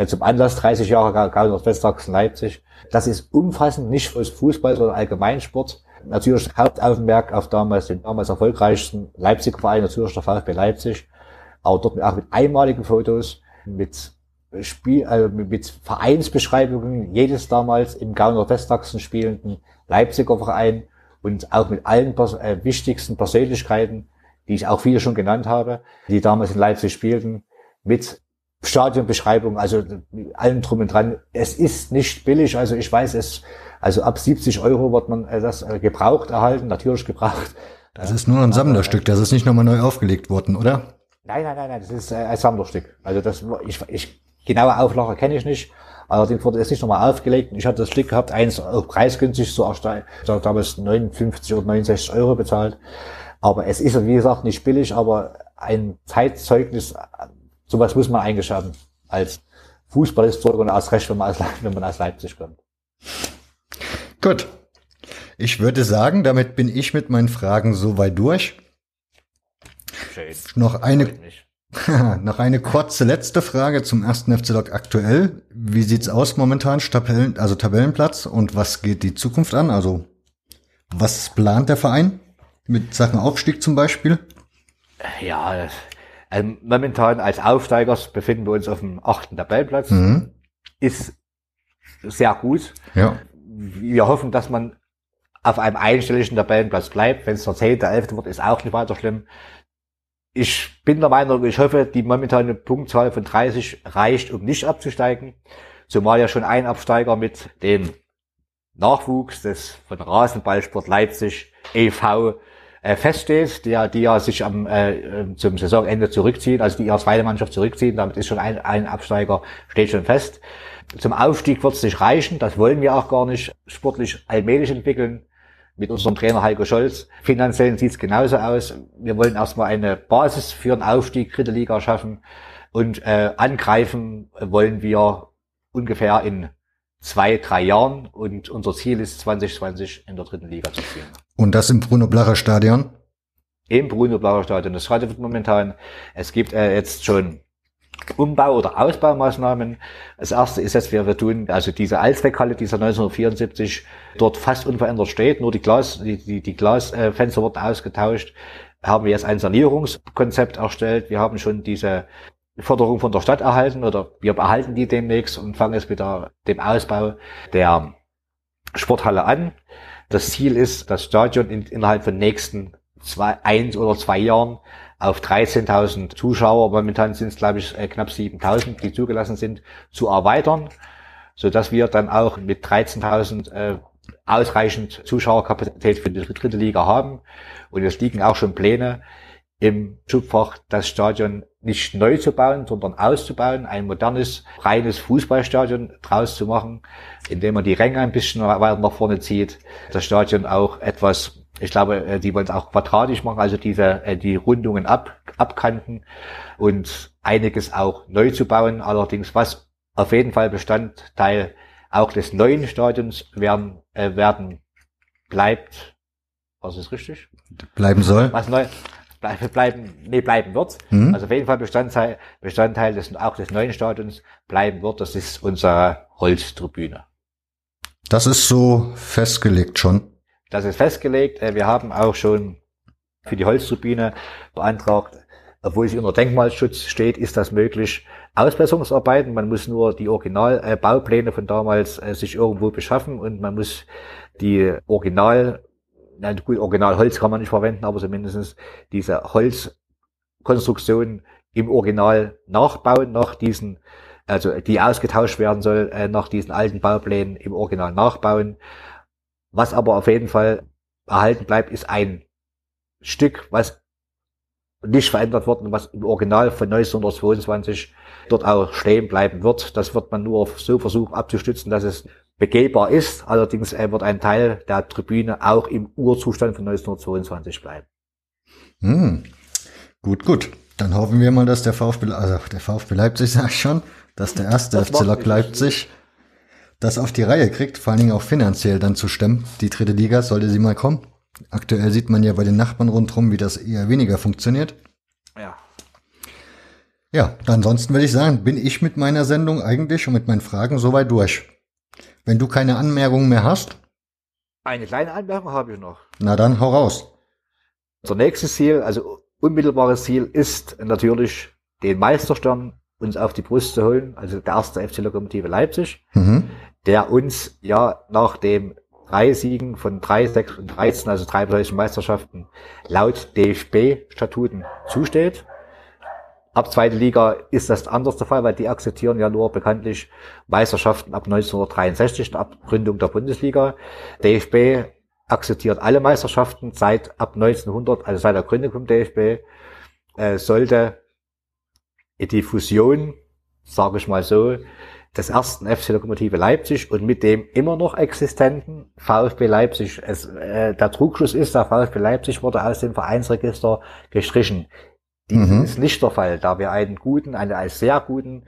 Äh, zum Anlass 30 Jahre Gau, Nordwestsachsen, Leipzig. Das ist umfassend, nicht fürs Fußball, sondern Allgemeinsport. Natürlich Hauptaugenmerk auf damals den damals erfolgreichsten Leipziger Verein, natürlich der VfB Leipzig. Aber dort auch mit einmaligen Fotos, mit Spiel, äh, mit Vereinsbeschreibungen jedes damals im Gau Nordwestsachsen spielenden Leipziger Verein und auch mit allen äh, wichtigsten Persönlichkeiten, die ich auch viele schon genannt habe, die damals in Leipzig spielten, mit Stadionbeschreibung, also allem drum und dran. Es ist nicht billig, also ich weiß es, also ab 70 Euro wird man äh, das äh, gebraucht erhalten, natürlich gebraucht. Das ist nur ein Sammlerstück, das ist nicht nochmal neu aufgelegt worden, oder? Nein, nein, nein, nein, das ist ein Sammlerstück. Also das, ich, ich Genaue Auflage kenne ich nicht. Allerdings wurde es nicht nochmal aufgelegt. Ich hatte das Glück gehabt, eins auch preisgünstig zu erstellen. Ich habe damals 59 oder 69 Euro bezahlt. Aber es ist, wie gesagt, nicht billig, aber ein Zeitzeugnis, sowas muss man eigentlich haben. Als Fußballhistoriker und als Recht, wenn man aus, wenn man aus Leipzig kommt. Gut. Ich würde sagen, damit bin ich mit meinen Fragen soweit durch. Schön. Noch eine, Noch eine kurze letzte Frage zum ersten FC Lok aktuell. Wie sieht's aus momentan, Tabellen, also Tabellenplatz und was geht die Zukunft an? Also was plant der Verein mit Sachen Aufstieg zum Beispiel? Ja, also momentan als Aufsteigers befinden wir uns auf dem achten Tabellenplatz. Mhm. Ist sehr gut. Ja. Wir hoffen, dass man auf einem einstelligen Tabellenplatz bleibt. Wenn es der zehnte, elfte wird, ist auch nicht weiter schlimm ich bin der Meinung, ich hoffe, die momentane Punktzahl von 30 reicht, um nicht abzusteigen. Zumal ja schon ein Absteiger mit dem Nachwuchs des von Rasenballsport Leipzig e.V. äh, feststeht, ja, die ja sich am, äh, zum Saisonende zurückziehen, also die ihre zweite Mannschaft zurückziehen, damit ist schon ein, ein Absteiger, steht schon fest. Zum Aufstieg wird es nicht reichen, das wollen wir auch gar nicht sportlich allmählich entwickeln. Mit unserem Trainer Heiko Scholz. Finanziell sieht es genauso aus. Wir wollen erstmal eine Basis für einen Aufstieg dritte Liga schaffen und äh, angreifen wollen wir ungefähr in zwei, drei Jahren und unser Ziel ist 2020 in der dritten Liga zu spielen. Und das im Bruno-Blacher Stadion? Im Bruno-Blacher Stadion. Das Stadion wird momentan, es gibt äh, jetzt schon Umbau- oder Ausbaumaßnahmen. Das erste ist jetzt, wir, wir tun, also diese Allzweckhalle, die seit 1974 dort fast unverändert steht, nur die Glas, die, die, die Glasfenster wurden ausgetauscht, haben wir jetzt ein Sanierungskonzept erstellt. Wir haben schon diese Förderung von der Stadt erhalten oder wir behalten die demnächst und fangen jetzt mit dem Ausbau der Sporthalle an. Das Ziel ist, das Stadion in, innerhalb von nächsten zwei, eins oder zwei Jahren auf 13.000 Zuschauer, momentan sind es glaube ich äh, knapp 7.000, die zugelassen sind, zu erweitern, so dass wir dann auch mit 13.000 äh, ausreichend Zuschauerkapazität für die dritte Liga haben. Und es liegen auch schon Pläne im Schubfach, das Stadion nicht neu zu bauen, sondern auszubauen, ein modernes, reines Fußballstadion draus zu machen, indem man die Ränge ein bisschen weiter nach vorne zieht, das Stadion auch etwas ich glaube, äh, die wollen es auch quadratisch machen, also diese, äh, die Rundungen ab, abkanten und einiges auch neu zu bauen. Allerdings, was auf jeden Fall Bestandteil auch des neuen Stadions werden, äh, werden bleibt, was ist richtig? Bleiben soll. Was neu, bleiben, nee, bleiben wird. Mhm. Also auf jeden Fall Bestandteil, Bestandteil des, auch des neuen Stadions bleiben wird. Das ist unsere Holztribüne. Das ist so festgelegt schon. Das ist festgelegt. Äh, wir haben auch schon für die Holzturbine beantragt, obwohl sie unter Denkmalschutz steht, ist das möglich. Ausbesserungsarbeiten, man muss nur die Originalbaupläne von damals äh, sich irgendwo beschaffen und man muss die Original, na gut, Originalholz kann man nicht verwenden, aber zumindest diese Holzkonstruktion im Original nachbauen, nach diesen, also die ausgetauscht werden soll, äh, nach diesen alten Bauplänen im Original nachbauen. Was aber auf jeden Fall erhalten bleibt, ist ein Stück, was nicht verändert worden, was im Original von 1922 dort auch stehen bleiben wird. Das wird man nur so versuchen abzustützen, dass es begehbar ist. Allerdings äh, wird ein Teil der Tribüne auch im Urzustand von 1922 bleiben. Hm. Gut, gut. Dann hoffen wir mal, dass der VfB, also der VfB Leipzig sag ich schon, dass der erste FC Lok Leipzig das auf die Reihe kriegt, vor allen Dingen auch finanziell dann zu stemmen, die dritte Liga, sollte sie mal kommen. Aktuell sieht man ja bei den Nachbarn rundherum, wie das eher weniger funktioniert. Ja. Ja, ansonsten würde ich sagen, bin ich mit meiner Sendung eigentlich und mit meinen Fragen soweit durch. Wenn du keine Anmerkungen mehr hast. Eine kleine Anmerkung habe ich noch. Na dann, hau raus. Unser nächstes Ziel, also unmittelbares Ziel, ist natürlich den Meisterstern uns auf die Brust zu holen, also der erste FC Lokomotive Leipzig. Mhm der uns ja nach dem drei Siegen von drei, sechs und 13, also drei deutschen Meisterschaften, laut DFB-Statuten zusteht. Ab zweite Liga ist das anders der Fall, weil die akzeptieren ja nur bekanntlich Meisterschaften ab 1963, ab Gründung der Bundesliga. DFB akzeptiert alle Meisterschaften seit ab 1900, also seit der Gründung vom DFB, äh, sollte die Fusion, sage ich mal so, des ersten FC Lokomotive Leipzig und mit dem immer noch existenten VfB Leipzig. Es, äh, der Trugschluss ist, der VfB Leipzig wurde aus dem Vereinsregister gestrichen. Dies mhm. ist nicht der Fall, da wir einen guten, einen als sehr guten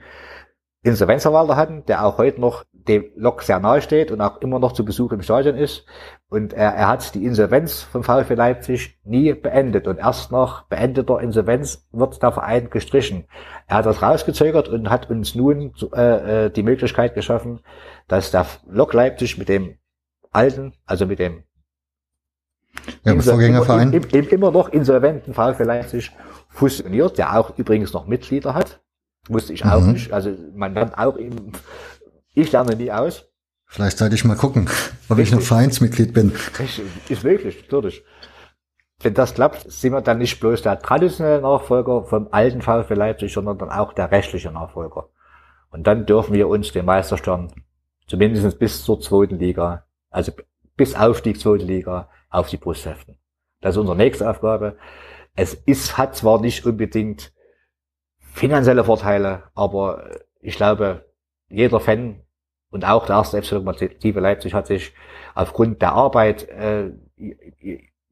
Insolvenzverwalter hatten, der auch heute noch dem Lok sehr nahe steht und auch immer noch zu Besuch im Stadion ist. Und er, er hat die Insolvenz vom VfB Leipzig nie beendet. Und erst nach beendeter Insolvenz wird der Verein gestrichen. Er hat das rausgezögert und hat uns nun äh, äh die Möglichkeit geschaffen, dass der Lok Leipzig mit dem alten, also mit dem ja, Vorgängerverein. Im, im, immer noch insolventen VfB Leipzig fusioniert, der auch übrigens noch Mitglieder hat. Wusste ich auch mhm. nicht. Also man lernt auch im, ich lerne nie aus. Vielleicht sollte ich mal gucken, ob Richtig. ich noch Vereinsmitglied bin. Ist möglich, natürlich. Wenn das klappt, sind wir dann nicht bloß der traditionelle Nachfolger vom alten VfB Leipzig, sondern dann auch der rechtliche Nachfolger. Und dann dürfen wir uns den Meisterstern zumindest bis zur zweiten Liga, also bis Aufstieg zweite Liga, auf die Brust heften. Das ist unsere nächste Aufgabe. Es ist, hat zwar nicht unbedingt finanzielle Vorteile, aber ich glaube, jeder Fan und auch der erste FC Lokomotive Leipzig hat sich aufgrund der Arbeit, äh,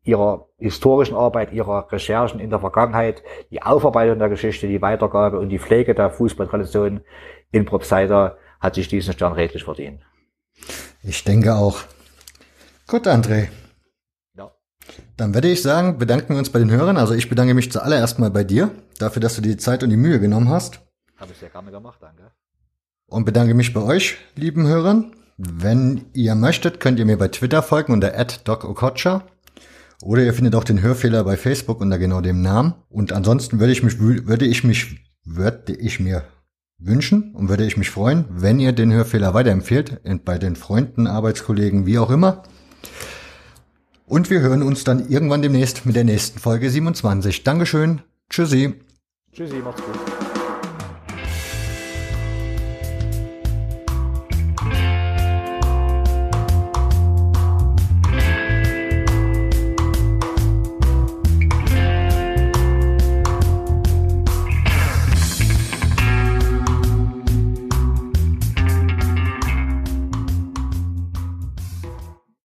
ihrer historischen Arbeit, ihrer Recherchen in der Vergangenheit, die Aufarbeitung der Geschichte, die Weitergabe und die Pflege der Fußballtradition in Propseida hat sich diesen Stern redlich verdient. Ich denke auch. Gut, André. Dann würde ich sagen, bedanken wir uns bei den Hörern. Also ich bedanke mich zuallererst mal bei dir, dafür, dass du dir die Zeit und die Mühe genommen hast. Habe ich sehr gerne gemacht, danke. Und bedanke mich bei euch, lieben Hörern. Wenn ihr möchtet, könnt ihr mir bei Twitter folgen unter @docokocha oder ihr findet auch den Hörfehler bei Facebook unter genau dem Namen. Und ansonsten würde ich mich würde ich mich würde ich mir wünschen und würde ich mich freuen, wenn ihr den Hörfehler weiterempfehlt, bei den Freunden, Arbeitskollegen, wie auch immer. Und wir hören uns dann irgendwann demnächst mit der nächsten Folge 27. Dankeschön. Tschüssi. Tschüssi, macht's gut.